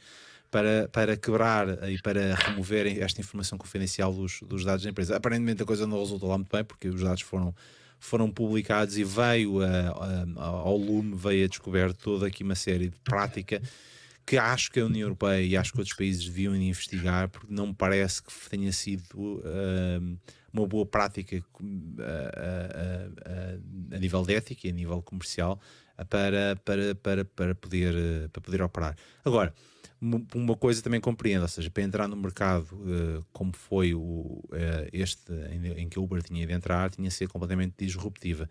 para, para quebrar e para remover esta informação confidencial dos, dos dados da empresa. Aparentemente a coisa não resultou lá muito bem, porque os dados foram, foram publicados e veio a, a, ao lume, veio a descobrir toda aqui uma série de prática que acho que a União Europeia e acho que outros países deviam investigar, porque não me parece que tenha sido uh, uma boa prática uh, uh, a nível de ética e a nível comercial para, para, para, para, poder, para poder operar. Agora, uma coisa também compreendo, ou seja, para entrar no mercado uh, como foi o, uh, este em, em, que a Uber tinha de entrar, tinha de ser completamente disruptiva.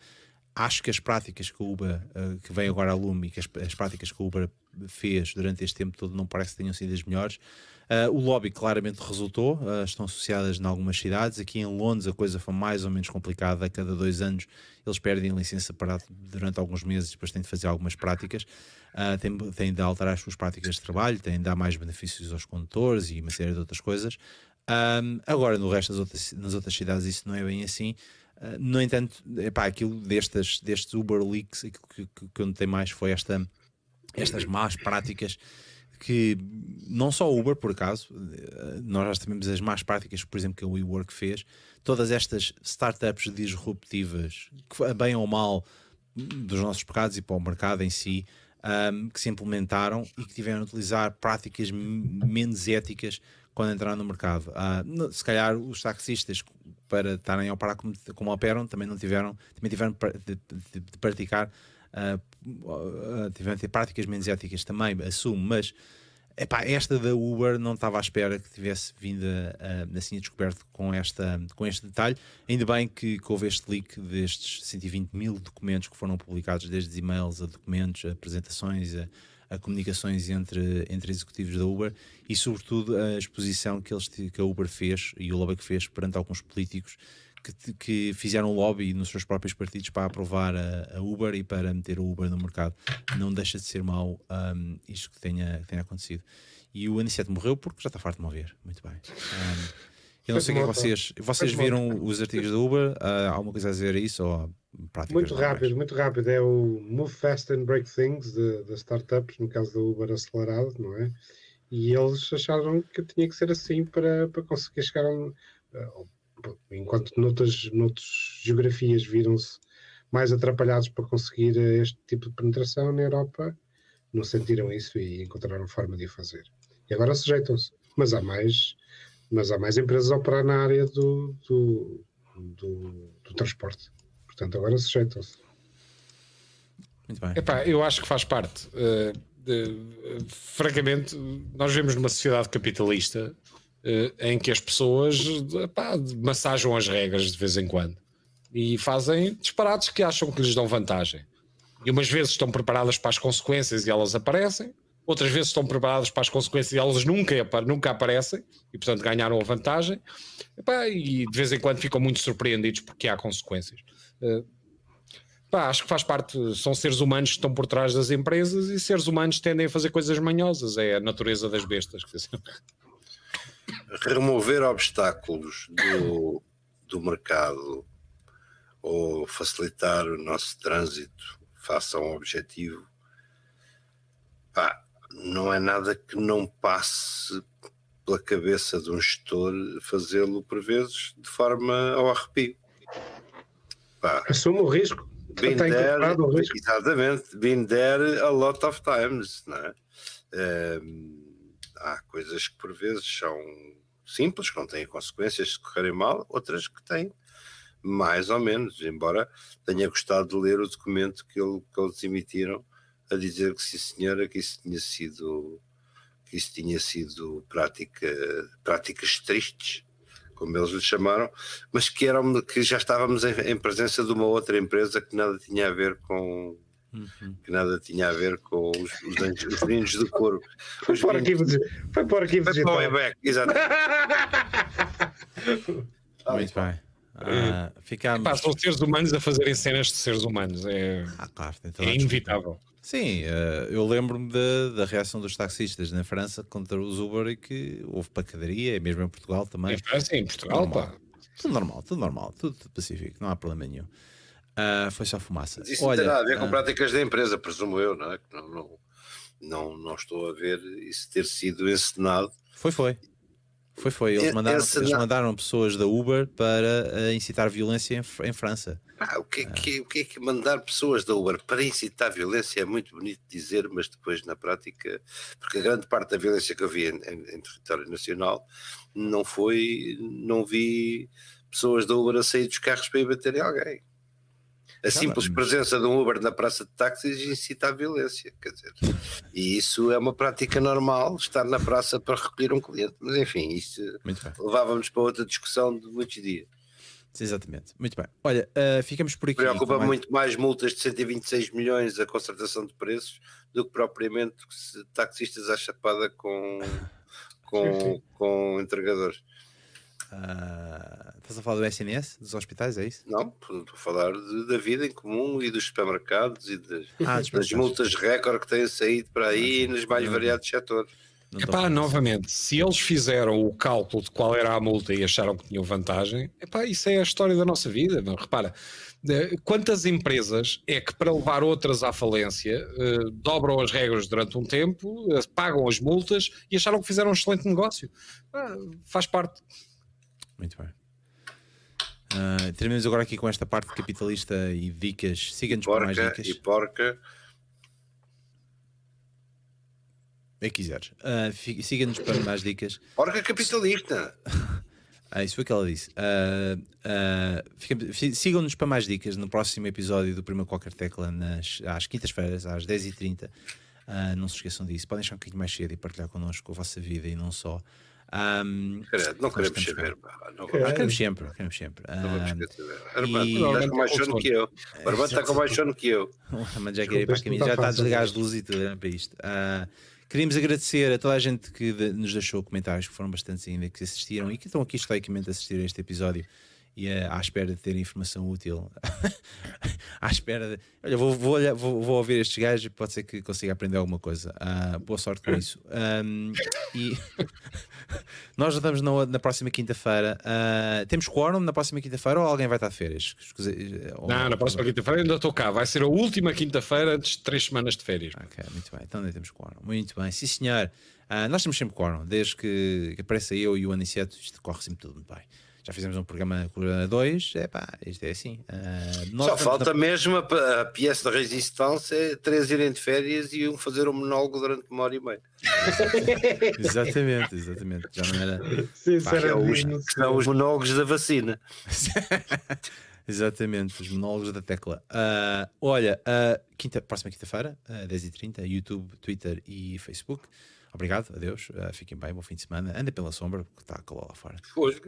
Acho que as práticas que a Uber, uh, que vem agora a lume e que as, as, práticas que a Uber fez durante este tempo todo não parece que tenham sido as melhores. O lobby claramente resultou, estão associadas em algumas cidades. Aqui em Londres a coisa foi mais ou menos complicada, a cada dois anos eles perdem licença para, durante alguns meses, depois têm de fazer algumas práticas uh, tem, tem de alterar as suas práticas de trabalho, tem de dar mais benefícios aos condutores e uma série de outras coisas. Um, agora, no resto das outras, nas outras cidades, isso não é bem assim. Uh, no entanto, epá, aquilo destes, destes Uber Leaks, aquilo que, que, que eu notei mais foi esta, estas más práticas que não só o Uber, por acaso, nós já sabemos as más práticas, por exemplo, que o WeWork fez, todas estas startups disruptivas, que bem ou mal dos nossos pecados e para o mercado em si, um, que se implementaram e que tiveram a utilizar práticas menos éticas quando entraram no mercado. Uh, se calhar os taxistas, para estarem a operar como, como operam, também não tiveram, também tiveram de, de, de praticar, uh, tiveram de ter práticas menos éticas também, assumo, mas Epá, esta da Uber não estava à espera que tivesse vindo a, assim a descoberto com, esta, com este detalhe. Ainda bem que, que houve este leak destes 120 mil documentos que foram publicados, desde e-mails a documentos, a apresentações, a, a, comunicações entre, entre executivos da Uber e, sobretudo, a exposição que, eles, que a Uber fez e o lobby que fez perante alguns políticos que, que, fizeram lobby nos seus próprios partidos para aprovar a, a, Uber e para meter o Uber no mercado. Não deixa de ser mau um, isto que tenha, que tenha acontecido. E o Aniceto morreu porque já está farto de mover. Muito bem. Um, eu não sei o que é vocês. Vocês viram os artigos da Uber? Uh, há alguma coisa a dizer a isso? Ou muito rápido, muito rápido. É o Move Fast and Break Things das startups, no caso da Uber acelerado, não é? E eles acharam que tinha que ser assim para, para conseguir chegar a um, enquanto noutras, noutras geografias viram-se mais atrapalhados para conseguir este tipo de penetração na Europa, não sentiram isso e encontraram forma de o fazer. E agora sujeitam-se. Mas há mais, mas há mais empresas a operar na área do, do, do, do transporte. Portanto, agora sujeitam-se. Muito bem. Epá, eu acho que faz parte. Uh, de, francamente, nós vivemos numa sociedade capitalista uh, em que as pessoas pá, massajam as regras de vez em quando e fazem disparados que acham que lhes dão vantagem. E umas vezes estão preparadas para as consequências e elas aparecem, outras vezes estão preparadas para as consequências e elas nunca, nunca aparecem e, portanto, ganharam a vantagem. e de vez em quando ficam muito surpreendidos porque há consequências. Uh, Pá, acho que faz parte, são seres humanos que estão por trás das empresas e seres humanos tendem a fazer coisas manhosas, é a natureza das bestas. Remover obstáculos do, do mercado ou facilitar o nosso trânsito face a um objetivo, pá, não é nada que não passe pela cabeça de um gestor fazê-lo por vezes de forma ao arrepio. Pá. Assume o risco. Been there, o risco. Exatamente, been there a lot of times, não é? Um, há coisas que por vezes são simples, que não têm consequências se correrem mal, outras que têm mais ou menos, embora tenha gostado de ler o documento que, ele, que eles emitiram a dizer que sim senhora, que isso tinha sido que isso tinha sido prática, práticas tristes, como eles lhe chamaram, mas que, eram, que já estávamos em, em presença de uma outra empresa que nada tinha a ver com, Uhum. que nada tinha a ver com os, os, anjos- os do coro. Foi para o arquivo, foi para o arquivo Foi para o. Muito bem. Ah, ficámos. Pá, são seres humanos a fazerem cenas de seres humanos. É, Ah, claro, é inevitável. Sim, eh, eu lembro-me da, da reação dos taxistas na França contra os Uber e que houve pancadaria, e mesmo em Portugal também. Em França, em Portugal, Normal. pá. Tudo normal, tudo normal, tudo, tudo pacífico, não há problema nenhum. Ah, foi só fumaça. Mas Isso não Olha, tem nada a ver com ah, práticas da empresa, presumo eu, não é? Que Não, não, não, não estou a ver isso ter sido encenado. foi, foi. Foi, foi. Eles mandaram, essa eles mandaram pessoas da Uber para ah, incitar violência em, em França. Ah, o, que é que, o que é que mandar pessoas da Uber para incitar violência é muito bonito dizer, mas depois na prática, porque a grande parte da violência que eu vi em, em- em território nacional não foi, não vi pessoas da Uber a sair dos carros para ir bater em alguém. A simples presença de um Uber na praça de táxis incita a violência, quer dizer, e isso é uma prática normal, estar na praça para recolher um cliente, mas enfim, isso levava-nos para outra discussão de muitos dias. Exatamente. Muito bem. Olha, ah, ficamos por aqui. Preocupa mais- muito mais multas de 126 milhões a concertação de preços do que propriamente taxistas à chapada com, com, com entregadores. Ah, estás a falar do SNS, dos hospitais, é isso? Não, estou a falar de- da vida em comum e dos supermercados e das, Ah, das multas recorde que têm saído para aí nos mais variados setores. Não estou a Epá, novamente, se eles fizeram o cálculo de qual era a multa e acharam que tinham vantagem, epá, isso é a história da nossa vida. Repara, quantas empresas é que para levar outras à falência eh, dobram as regras durante um tempo, eh, pagam as multas e acharam que fizeram um excelente negócio? Ah, faz parte. Muito bem. Ah, terminamos agora aqui com esta parte capitalista e dicas. Siga-nos para mais dicas. e porca. É que quiseres. Fi- Siga-nos para mais dicas. Porca capitalista. Ah, isso foi o que ela disse. Fica- fi- Sigam-nos para mais dicas no próximo episódio do Prima Qualquer Tecla nas, às quintas-feiras, às 10h30. Ah, não se esqueçam disso. Podem deixar um bocadinho mais cedo e partilhar connosco a vossa vida e não só. Credo, não queremos saber. Não Ah, vamos, queremos sempre, queremos sempre. não vamos querer saber. Armando, estás com mais sono que eu. Armando está com mais sono que eu. Já queria ir para a isto já não está a desligar as luzes e tudo para isto. Ah, queríamos agradecer a toda a gente que nos deixou comentários, que foram bastantes ainda, que assistiram e que estão aqui estoicamente a assistir a este episódio e ah, à espera de ter informação útil. à espera de. Olha, vou, vou, olhar- vou, vou ouvir estes gajos e pode ser que consiga aprender alguma coisa. Ah, boa sorte com isso. Ahm, e nós já estamos na, na próxima quinta-feira. Ah, temos quórum na próxima quinta-feira ou alguém vai estar de férias? Ou- Não, na próxima quinta-feira ainda estou cá. Vai ser a última quinta-feira antes de três semanas de férias. Ok, muito bem. Então ainda temos quórum. Muito bem, sim senhor. Ah, nós temos sempre quórum. Desde que, que apareça eu e o Aniceto, isto corre sempre tudo muito bem. Já fizemos um programa com a 2, é pá, isto é assim. Nós Só falta na- mesmo a, a pièce de resistência, é três irem de férias e um fazer um monólogo durante uma hora e meia. Exatamente, exatamente. Já não era. Que, é os, Sinceramente, são os monólogos da vacina. Exatamente, os monólogos da tecla. Ah, olha, ah, quinta, próxima quinta-feira, ah, 10h30, YouTube, Twitter e Facebook. Obrigado, adeus. Ah, fiquem bem, bom fim de semana. Anda pela sombra, porque está calor lá fora. Hoje,